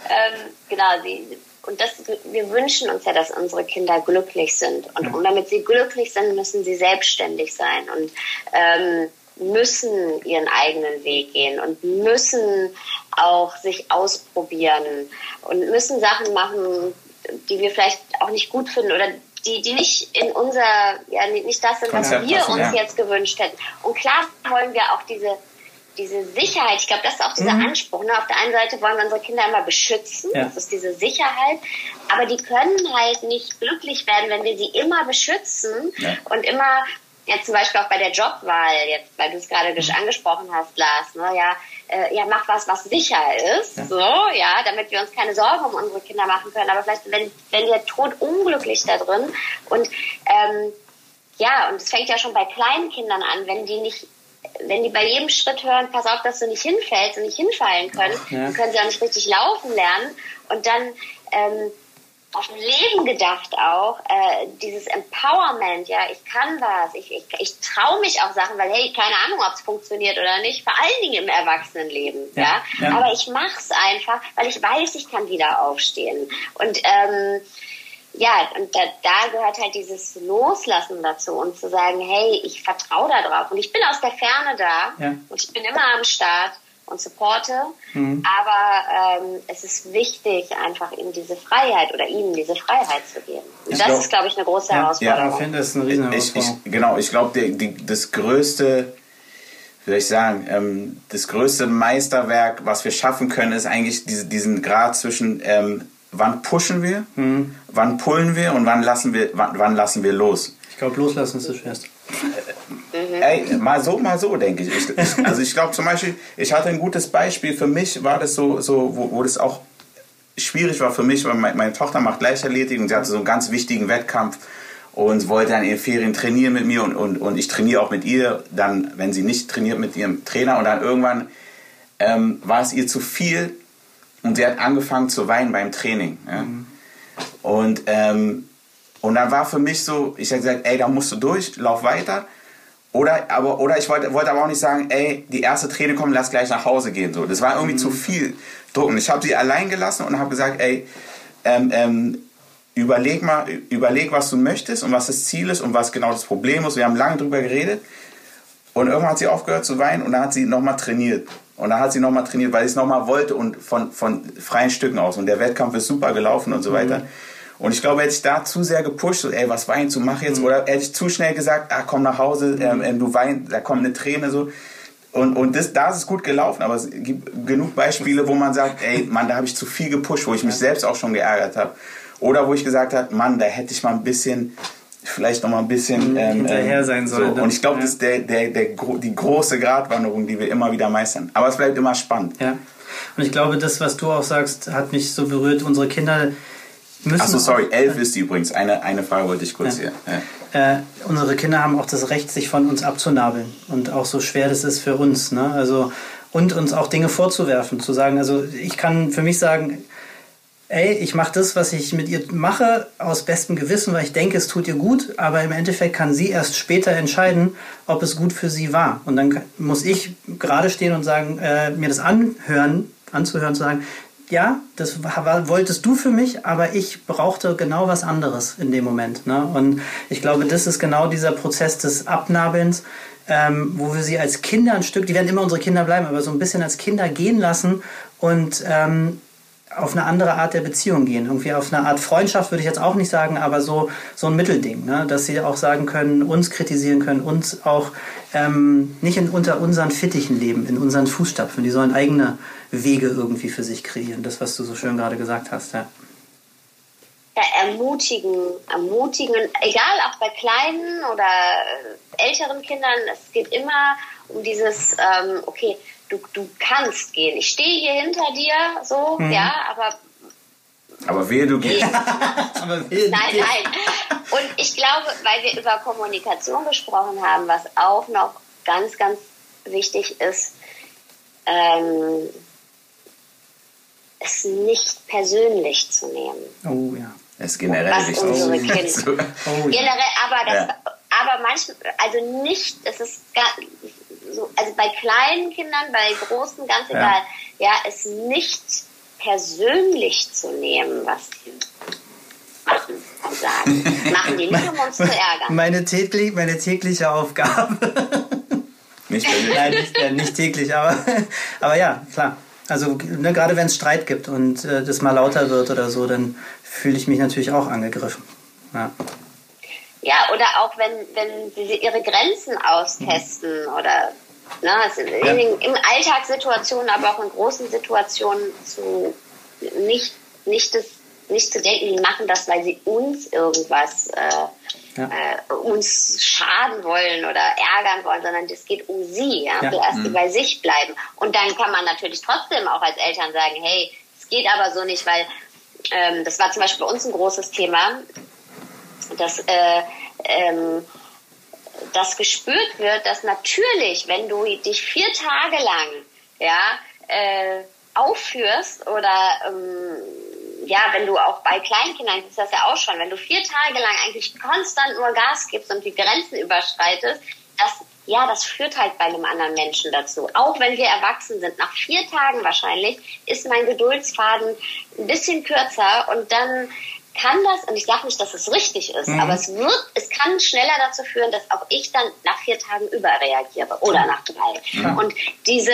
ähm, genau, sie und das, wir wünschen uns ja, dass unsere Kinder glücklich sind. Und, und damit sie glücklich sind, müssen sie selbstständig sein und ähm, müssen ihren eigenen Weg gehen und müssen auch sich ausprobieren und müssen Sachen machen, die wir vielleicht auch nicht gut finden oder die, die nicht in unser, ja, nicht das sind, was wir uns jetzt gewünscht hätten. Und klar wollen wir auch diese diese Sicherheit, ich glaube, das ist auch dieser mhm. Anspruch. Ne? Auf der einen Seite wollen wir unsere Kinder immer beschützen, ja. das ist diese Sicherheit, aber die können halt nicht glücklich werden, wenn wir sie immer beschützen ja. und immer, ja zum Beispiel auch bei der Jobwahl, jetzt, weil du es gerade mhm. angesprochen hast, Lars, ne? ja, äh, ja, mach was, was sicher ist, ja. so, ja, damit wir uns keine Sorgen um unsere Kinder machen können, aber vielleicht, wenn, wenn der Tod unglücklich da drin und ähm, ja, und es fängt ja schon bei kleinen Kindern an, wenn die nicht wenn die bei jedem Schritt hören, pass auf, dass du nicht hinfällst und nicht hinfallen können, ja. dann können sie auch nicht richtig laufen lernen. Und dann ähm, auf Leben gedacht auch, äh, dieses Empowerment, ja, ich kann was, ich, ich, ich traue mich auch Sachen, weil hey, keine Ahnung, ob es funktioniert oder nicht, vor allen Dingen im Erwachsenenleben, ja, ja? ja. aber ich mache es einfach, weil ich weiß, ich kann wieder aufstehen und ähm, ja, und da, da gehört halt dieses Loslassen dazu und zu sagen, hey, ich vertraue da drauf und ich bin aus der Ferne da ja. und ich bin immer am Start und supporte, mhm. aber ähm, es ist wichtig, einfach ihm diese Freiheit oder ihnen diese Freiheit zu geben. Und das glaub, ist, glaube ich, eine große ja, Herausforderung. Ja, ich finde, das ist eine riesen Herausforderung. Ich, ich, genau, ich glaube, das größte, wie soll ich sagen, ähm, das größte Meisterwerk, was wir schaffen können, ist eigentlich diese, diesen Grad zwischen ähm, wann pushen wir, mhm. wann pullen wir und wann lassen wir, wann, wann lassen wir los. Ich glaube, loslassen ist das Schwerste. Ey, mal so, mal so, denke ich. ich also ich glaube zum Beispiel, ich hatte ein gutes Beispiel. Für mich war das so, so wo, wo das auch schwierig war für mich, weil meine, meine Tochter macht Leichtathletik und sie hatte so einen ganz wichtigen Wettkampf. und wollte dann in den Ferien trainieren mit mir und, und, und ich trainiere auch mit ihr, dann, wenn sie nicht trainiert, mit ihrem Trainer und dann irgendwann ähm, war es ihr zu viel und sie hat angefangen zu weinen beim Training. Ja? Mhm. Und, ähm, und dann war für mich so, ich habe gesagt, ey, da musst du durch, lauf weiter. Oder, aber, oder ich wollte, wollte aber auch nicht sagen, ey, die erste Träne kommt, lass gleich nach Hause gehen. So. Das war irgendwie mhm. zu viel Druck. Und ich habe sie allein gelassen und habe gesagt, ey, ähm, ähm, überleg mal, überleg, was du möchtest und was das Ziel ist und was genau das Problem ist. Wir haben lange drüber geredet. Und irgendwann hat sie aufgehört zu weinen und dann hat sie nochmal trainiert. Und dann hat sie nochmal trainiert, weil sie es nochmal wollte und von, von freien Stücken aus. Und der Wettkampf ist super gelaufen und so weiter. Mhm. Und ich glaube, hätte ich da zu sehr gepusht, so, ey, was weinst du, mach jetzt. Mhm. Oder hätte ich zu schnell gesagt, ah, komm nach Hause, mhm. ähm, du weinst, da kommt eine Träne, so. Und, und das, da ist es gut gelaufen, aber es gibt genug Beispiele, wo man sagt, ey, Mann, da habe ich zu viel gepusht, wo ich mich selbst auch schon geärgert habe. Oder wo ich gesagt habe, Mann, da hätte ich mal ein bisschen vielleicht noch mal ein bisschen ähm, hinterher ähm, sein sollen. So. Und ich glaube, ja. das ist der, der, der, die große Gratwanderung, die wir immer wieder meistern. Aber es bleibt immer spannend. Ja. Und ich glaube, das, was du auch sagst, hat mich so berührt. Unsere Kinder müssen. Achso, sorry, elf ist die übrigens. Eine, eine Frage wollte ich kurz ja. hier. Ja. Äh, unsere Kinder haben auch das Recht, sich von uns abzunabeln. Und auch so schwer das ist für uns. Ne? Also, und uns auch Dinge vorzuwerfen, zu sagen, also ich kann für mich sagen, ey, ich mache das, was ich mit ihr mache, aus bestem Gewissen, weil ich denke, es tut ihr gut, aber im Endeffekt kann sie erst später entscheiden, ob es gut für sie war. Und dann muss ich gerade stehen und sagen, äh, mir das anhören, anzuhören, zu sagen, ja, das war, wolltest du für mich, aber ich brauchte genau was anderes in dem Moment. Ne? Und ich glaube, das ist genau dieser Prozess des Abnabelns, ähm, wo wir sie als Kinder ein Stück, die werden immer unsere Kinder bleiben, aber so ein bisschen als Kinder gehen lassen und ähm, auf eine andere Art der Beziehung gehen. Irgendwie auf eine Art Freundschaft würde ich jetzt auch nicht sagen, aber so, so ein Mittelding, ne? dass sie auch sagen können, uns kritisieren können, uns auch ähm, nicht in, unter unseren Fittichen leben, in unseren Fußstapfen. Die sollen eigene Wege irgendwie für sich kreieren. Das, was du so schön gerade gesagt hast. Ja. Ja, ermutigen, ermutigen, egal auch bei kleinen oder älteren Kindern, es geht immer um dieses, ähm, okay, du, du kannst gehen. Ich stehe hier hinter dir, so, mhm. ja, aber. Aber wehe, du gehst. aber wehe, nein, nein. Und ich glaube, weil wir über Kommunikation gesprochen haben, was auch noch ganz, ganz wichtig ist, ähm, es nicht persönlich zu nehmen. Oh ja. Ist generell was wichtig. Unsere Kinder. Oh, ja. Generell, aber das, ja. aber manchmal, also nicht, es ist gar, so, also bei kleinen Kindern, bei großen, ganz egal, ja, ja es nicht persönlich zu nehmen, was die machen und sagen. machen die nicht, um uns zu ärgern. Meine, täglich, meine tägliche Aufgabe. nicht? Nein, nicht, äh, nicht täglich, aber, aber ja, klar. Also ne, gerade wenn es Streit gibt und äh, das mal lauter wird oder so, dann fühle ich mich natürlich auch angegriffen. Ja. Ja, oder auch wenn, wenn sie ihre Grenzen austesten oder ne, in, ja. in Alltagssituationen, aber auch in großen Situationen zu nicht, nicht, das, nicht zu denken, die machen das, weil sie uns irgendwas äh, ja. äh, uns schaden wollen oder ärgern wollen, sondern es geht um sie, ja, ja. erst mhm. bei sich bleiben. Und dann kann man natürlich trotzdem auch als Eltern sagen, hey, es geht aber so nicht, weil ähm, das war zum Beispiel bei uns ein großes Thema, dass äh, ähm, das gespürt wird, dass natürlich, wenn du dich vier Tage lang ja, äh, aufführst oder ähm, ja, wenn du auch bei Kleinkindern ist das ja auch schon, wenn du vier Tage lang eigentlich konstant nur Gas gibst und die Grenzen überschreitest, das ja, das führt halt bei einem anderen Menschen dazu. Auch wenn wir erwachsen sind, nach vier Tagen wahrscheinlich ist mein Geduldsfaden ein bisschen kürzer und dann kann das, und ich sage nicht, dass es richtig ist, mhm. aber es wird, es kann schneller dazu führen, dass auch ich dann nach vier Tagen überreagiere oder nach drei. Ja. Und diese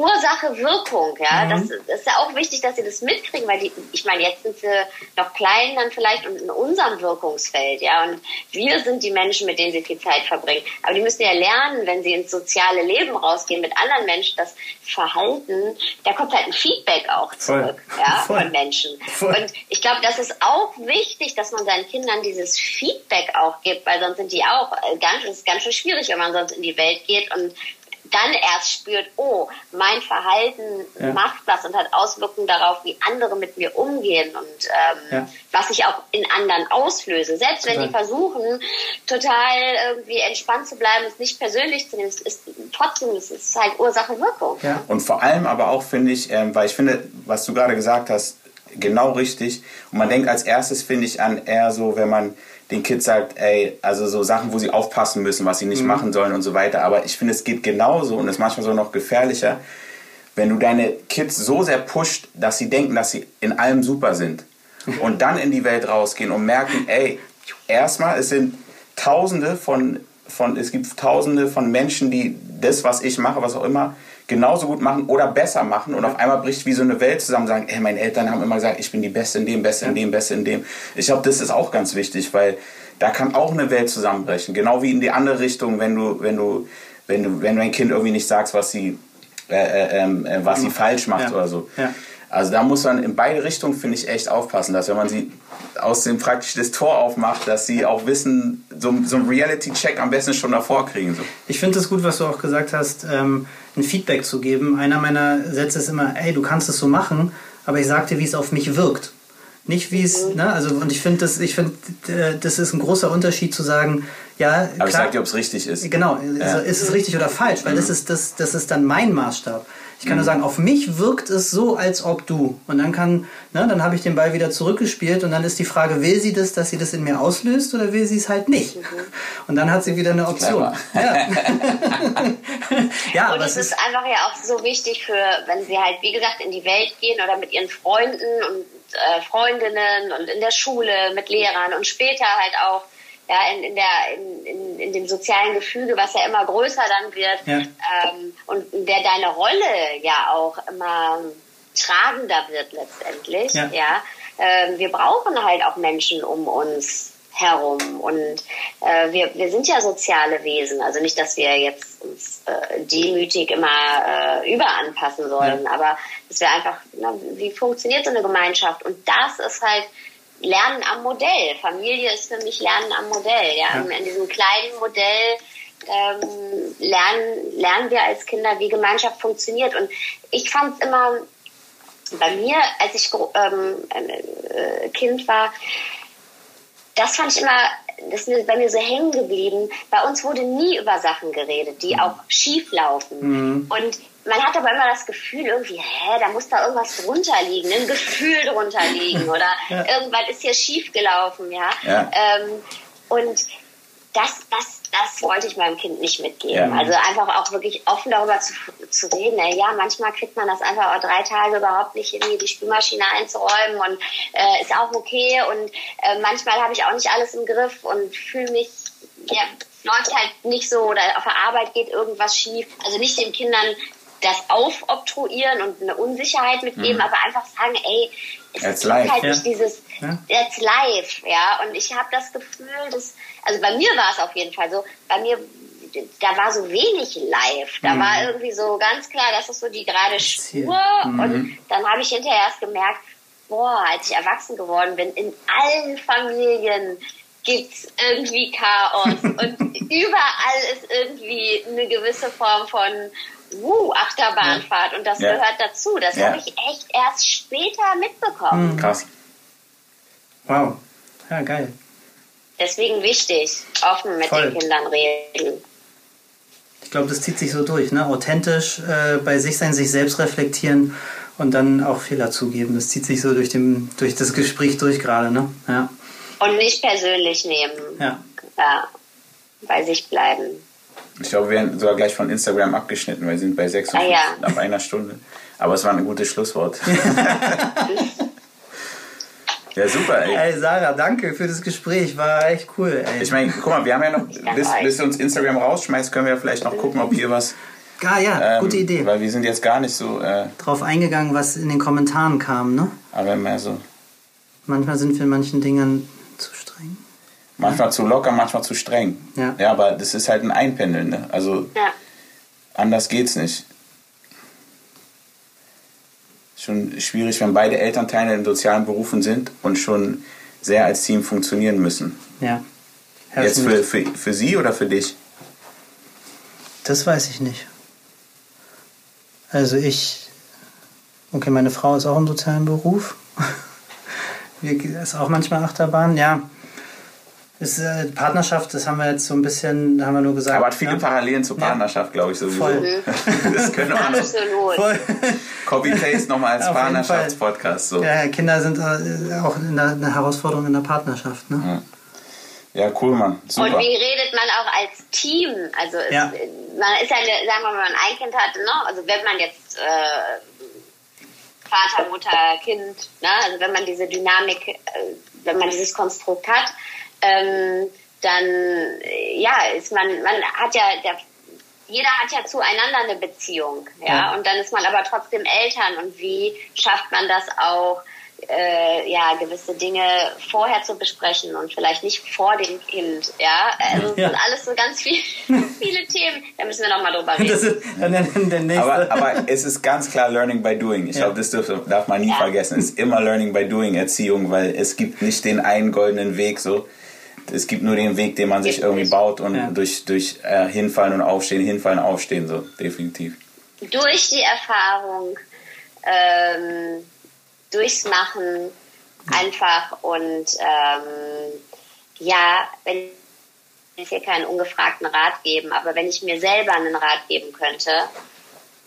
Ursache-Wirkung, ja, mhm. das, das, ist ja auch wichtig, dass sie das mitkriegen, weil die, ich meine, jetzt sind sie noch klein dann vielleicht und in unserem Wirkungsfeld, ja, und wir sind die Menschen, mit denen sie viel Zeit verbringen. Aber die müssen ja lernen, wenn sie ins soziale Leben rausgehen mit anderen Menschen, das Verhalten, da kommt halt ein Feedback auch zurück, Voll. ja, Voll. von Menschen. Voll. Und ich glaube, das ist auch wichtig, dass man seinen Kindern dieses Feedback auch gibt, weil sonst sind die auch äh, ganz, ist ganz schön schwierig, wenn man sonst in die Welt geht und dann erst spürt, oh, mein Verhalten ja. macht was und hat Auswirkungen darauf, wie andere mit mir umgehen und ähm, ja. was ich auch in anderen auslöse. Selbst wenn die versuchen, total irgendwie entspannt zu bleiben, es nicht persönlich zu nehmen, es ist trotzdem, es ist halt Ursache-Wirkung. Ja. Und vor allem aber auch finde ich, ähm, weil ich finde, was du gerade gesagt hast, genau richtig. Und man denkt als erstes, finde ich, an eher so, wenn man den Kids sagt, ey, also so Sachen, wo sie aufpassen müssen, was sie nicht mhm. machen sollen und so weiter. Aber ich finde, es geht genauso und ist manchmal so noch gefährlicher, wenn du deine Kids so sehr pusht, dass sie denken, dass sie in allem super sind. Und dann in die Welt rausgehen und merken, ey, erstmal, es sind Tausende von, von, es gibt Tausende von Menschen, die das, was ich mache, was auch immer, genauso gut machen oder besser machen und auf einmal bricht wie so eine Welt zusammen, sagen, ey, meine Eltern haben immer gesagt, ich bin die Beste in dem, Beste in dem, Beste in dem. Ich glaube, das ist auch ganz wichtig, weil da kann auch eine Welt zusammenbrechen. Genau wie in die andere Richtung, wenn du, wenn du, wenn du, wenn du ein Kind irgendwie nicht sagst, was sie, äh, äh, ähm, äh, was sie falsch macht ja. oder so. Ja. Also da muss man in beide Richtungen, finde ich, echt aufpassen, dass wenn man sie aus dem praktisch das Tor aufmacht, dass sie auch wissen, so, so einen Reality-Check am besten schon davor kriegen. So. Ich finde es gut, was du auch gesagt hast, ähm, ein Feedback zu geben. Einer meiner Sätze ist immer, ey, du kannst es so machen, aber ich sag dir, wie es auf mich wirkt. Nicht wie es, ne, also und ich finde das, ich finde, äh, das ist ein großer Unterschied zu sagen, ja. Aber klar, ich sag dir, ob es richtig ist. Genau, ja. ist es richtig oder falsch, weil mhm. das ist das, das ist dann mein Maßstab. Ich kann nur sagen, auf mich wirkt es so, als ob du. Und dann kann, ne, dann habe ich den Ball wieder zurückgespielt und dann ist die Frage, will sie das, dass sie das in mir auslöst oder will sie es halt nicht? Mhm. Und dann hat sie wieder eine Option. Ja. ja, und es ist einfach ja auch so wichtig für, wenn sie halt, wie gesagt, in die Welt gehen oder mit ihren Freunden und äh, Freundinnen und in der Schule mit Lehrern und später halt auch ja, in, in, der, in, in, in dem sozialen Gefüge, was ja immer größer dann wird ja. ähm, und in der deine Rolle ja auch immer tragender wird letztendlich. Ja. ja? Ähm, wir brauchen halt auch Menschen um uns herum und äh, wir, wir sind ja soziale Wesen. Also nicht, dass wir jetzt uns äh, demütig immer äh, überanpassen sollen, ja. aber dass wir einfach, na, wie funktioniert so eine Gemeinschaft? Und das ist halt Lernen am Modell. Familie ist für mich Lernen am Modell. Ja, ja. in diesem kleinen Modell ähm, lernen, lernen wir als Kinder, wie Gemeinschaft funktioniert. Und ich fand es immer bei mir, als ich ähm, äh, Kind war, das fand ich immer, das ist bei mir so hängen geblieben. Bei uns wurde nie über Sachen geredet, die mhm. auch schief laufen. Mhm. Und man hat aber immer das Gefühl irgendwie, hä, da muss da irgendwas drunter liegen, ein Gefühl drunter liegen oder ja. irgendwas ist hier schief gelaufen, ja. ja. Ähm, und das, das, das wollte ich meinem Kind nicht mitgeben. Ja. Also einfach auch wirklich offen darüber zu, zu reden. Ja, manchmal kriegt man das einfach auch drei Tage überhaupt nicht hin, die Spülmaschine einzuräumen und äh, ist auch okay. Und äh, manchmal habe ich auch nicht alles im Griff und fühle mich, ja, läuft halt nicht so oder auf der Arbeit geht irgendwas schief. Also nicht den Kindern das aufobtruieren und eine Unsicherheit mitgeben, mhm. aber einfach sagen, ey, es It's live, halt ja. nicht dieses, ja. it's live, ja. Und ich habe das Gefühl, dass, also bei mir war es auf jeden Fall so, bei mir, da war so wenig live. Da mhm. war irgendwie so ganz klar, das ist so die gerade Spur. Mhm. Und dann habe ich hinterher erst gemerkt, boah, als ich erwachsen geworden bin, in allen Familien gibt's irgendwie Chaos und überall ist irgendwie eine gewisse Form von uh, Achterbahnfahrt und das ja. gehört dazu. Das ja. habe ich echt erst später mitbekommen. Mhm. Krass. Wow. Ja, geil. Deswegen wichtig, offen mit Voll. den Kindern reden. Ich glaube, das zieht sich so durch, ne? Authentisch äh, bei sich sein, sich selbst reflektieren und dann auch Fehler zugeben. Das zieht sich so durch, dem, durch das Gespräch durch gerade, ne? Ja. Und nicht persönlich nehmen. Ja. ja. Bei sich bleiben. Ich glaube, wir werden sogar gleich von Instagram abgeschnitten, weil wir sind bei 56 ah, ja. nach einer Stunde. Aber es war ein gutes Schlusswort. ja, super, ey. Ey, Sarah, danke für das Gespräch. War echt cool, ey. Ich meine, guck mal, wir haben ja noch, bis, bis uns Instagram rausschmeißt, können wir vielleicht noch gucken, ob hier was. Ah, ja, ähm, gute Idee. Weil wir sind jetzt gar nicht so. Äh, Drauf eingegangen, was in den Kommentaren kam, ne? Aber mehr so. Manchmal sind wir in manchen Dingen. Manchmal zu locker, manchmal zu streng. Ja. ja, aber das ist halt ein Einpendeln. Ne? Also ja. anders geht's nicht. Schon schwierig, wenn beide Elternteile in sozialen Berufen sind und schon sehr als Team funktionieren müssen. Ja. Jetzt für, für, für sie oder für dich? Das weiß ich nicht. Also ich, okay, meine Frau ist auch im sozialen Beruf. Wir ist auch manchmal Achterbahn, ja. Ist, äh, Partnerschaft, das haben wir jetzt so ein bisschen, haben wir nur gesagt. Aber hat viele ne? Parallelen zur Partnerschaft, glaube ich, sowieso. Voll. Das könnte man noch Absolut. Voll. Copy-Paste nochmal als Partnerschaftspodcast. So. Ja, Kinder sind äh, auch eine Herausforderung in der Partnerschaft. Ne? Ja, cool, Mann. Super. Und wie redet man auch als Team? Also es, Ja. man ist ja, eine, sagen wir mal, wenn man ein Kind hat, ne? also wenn man jetzt äh, Vater, Mutter, Kind, ne? also wenn man diese Dynamik, äh, wenn man dieses Konstrukt hat, ähm, dann ja, ist man, man hat ja, der, jeder hat ja zueinander eine Beziehung, ja? Ja. und dann ist man aber trotzdem Eltern und wie schafft man das auch, äh, ja, gewisse Dinge vorher zu besprechen und vielleicht nicht vor dem Kind, ja. Also es Ja. sind alles so ganz viel, viele Themen. Da müssen wir nochmal drüber reden. Das ist dann der, der nächste. Aber, aber es ist ganz klar Learning by Doing. Ich Ja. glaube, das darf, darf man nie Ja. vergessen. Es ist immer Learning by Doing Erziehung, weil es gibt nicht den einen goldenen Weg so. Es gibt nur den Weg, den man sich irgendwie baut und Ja. durch, durch äh, hinfallen und aufstehen, hinfallen, aufstehen, so definitiv. Durch die Erfahrung, ähm, durchs Machen einfach und ähm, ja, wenn ich hier keinen ungefragten Rat geben, aber wenn ich mir selber einen Rat geben könnte,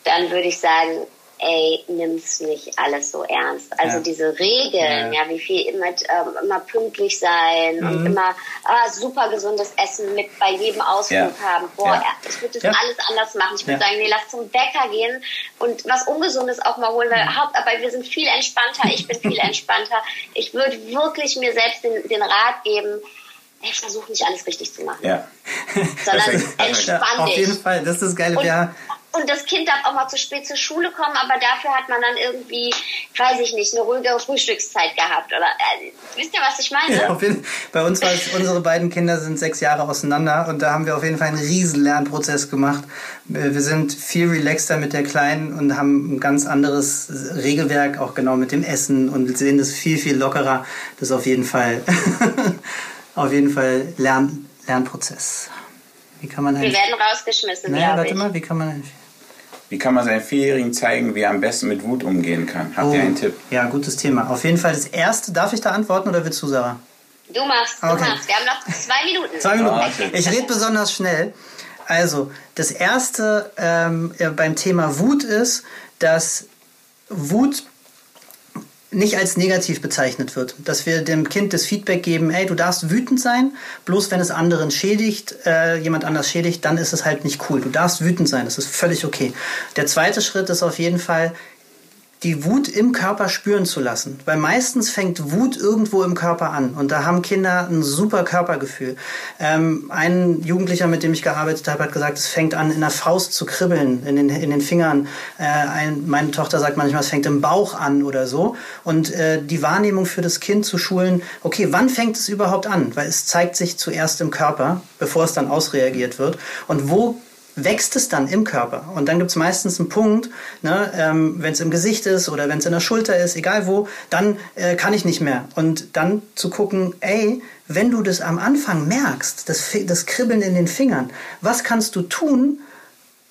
dann würde ich sagen, ey, nimm's nicht alles so ernst. Also Ja. diese Regeln, Ja. ja, wie viel immer, ähm, immer pünktlich sein Mhm. und immer ah, super gesundes Essen mit bei jedem Ausflug Ja. haben. Boah, ich würde das alles anders machen. Ich würde sagen, nee, lass zum Bäcker gehen und was Ungesundes auch mal holen, weil Haupt, aber wir sind viel entspannter, ich bin viel entspannter. Ich würde wirklich mir selbst den, den Rat geben, ich versuche nicht alles richtig zu machen, Ja. sondern entspann auf dich. jeden Fall, das ist das Geile. Und, Ja, und das Kind darf auch mal zu spät zur Schule kommen, aber dafür hat man dann irgendwie, weiß ich nicht, eine ruhigere Frühstückszeit gehabt. Oder äh, wisst ihr, was ich meine? auf jeden, bei uns war es, unsere beiden Kinder sind sechs Jahre auseinander und da haben wir auf jeden Fall einen riesen Lernprozess gemacht. Wir sind viel relaxter mit der Kleinen und haben ein ganz anderes Regelwerk, auch genau mit dem Essen und sehen das viel, viel lockerer. Das ist auf jeden Fall, auf jeden Fall Lern, Lernprozess. Wie kann man Wir werden rausgeschmissen, naja, warte ich. mal, wie kann man eigentlich, Wie kann man seinen Vierjährigen zeigen, wie er am besten mit Wut umgehen kann? Habt ihr einen Tipp? Oh, Ja, gutes Thema. Auf jeden Fall das erste, darf ich da antworten oder willst du, Sarah? Du machst, du Okay. machst. Wir haben noch zwei Minuten. Zwei Minuten. Okay. Ich rede besonders schnell. Also, das erste ähm, beim Thema Wut ist, dass Wut nicht als negativ bezeichnet wird. Dass wir dem Kind das Feedback geben, ey, du darfst wütend sein, bloß wenn es anderen schädigt, äh, jemand anders schädigt, dann ist es halt nicht cool. Du darfst wütend sein, das ist völlig okay. Der zweite Schritt ist auf jeden Fall, die Wut im Körper spüren zu lassen. Weil meistens fängt Wut irgendwo im Körper an. Und da haben Kinder ein super Körpergefühl. Ähm, ein Jugendlicher, mit dem ich gearbeitet habe, hat gesagt, es fängt an, in der Faust zu kribbeln, in den, in den Fingern. Äh, ein, meine Tochter sagt manchmal, es fängt im Bauch an oder so. Und äh, die Wahrnehmung für das Kind zu schulen, okay, wann fängt es überhaupt an? Weil es zeigt sich zuerst im Körper, bevor es dann ausreagiert wird. Und wo wächst es dann im Körper. Und dann gibt es meistens einen Punkt, ne, ähm, wenn es im Gesicht ist oder wenn es in der Schulter ist, egal wo, dann äh, kann ich nicht mehr. Und dann zu gucken, ey, wenn du das am Anfang merkst, das, das Kribbeln in den Fingern, was kannst du tun,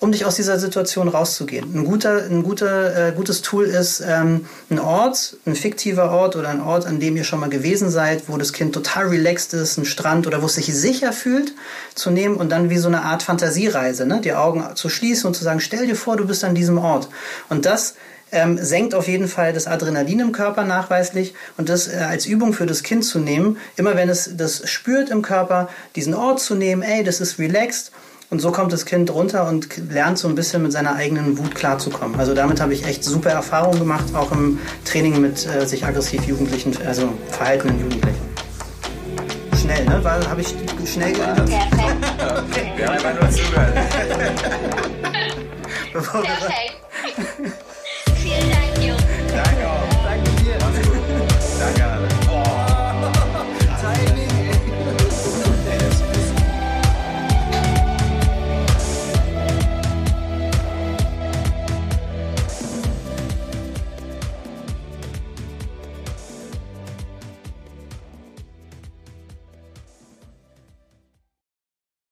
um dich aus dieser Situation rauszugehen. Ein, guter, ein guter, äh, gutes Tool ist ähm, ein Ort, ein fiktiver Ort oder ein Ort, an dem ihr schon mal gewesen seid, wo das Kind total relaxed ist, ein Strand oder wo es sich sicher fühlt, zu nehmen und dann wie so eine Art Fantasiereise, ne? die Augen zu schließen und zu sagen, stell dir vor, du bist an diesem Ort. Und das ähm, senkt auf jeden Fall das Adrenalin im Körper nachweislich und das äh, als Übung für das Kind zu nehmen, immer wenn es das spürt im Körper, diesen Ort zu nehmen, ey, das ist relaxed und so kommt das Kind runter und lernt so ein bisschen mit seiner eigenen Wut klarzukommen. Also damit habe ich echt super Erfahrungen gemacht, auch im Training mit äh, sich aggressiv Jugendlichen, also verhaltenen Jugendlichen. Schnell, ne? Weil habe ich schnell geübt. Perfekt. Wir haben einfach nur zugehört. Perfekt.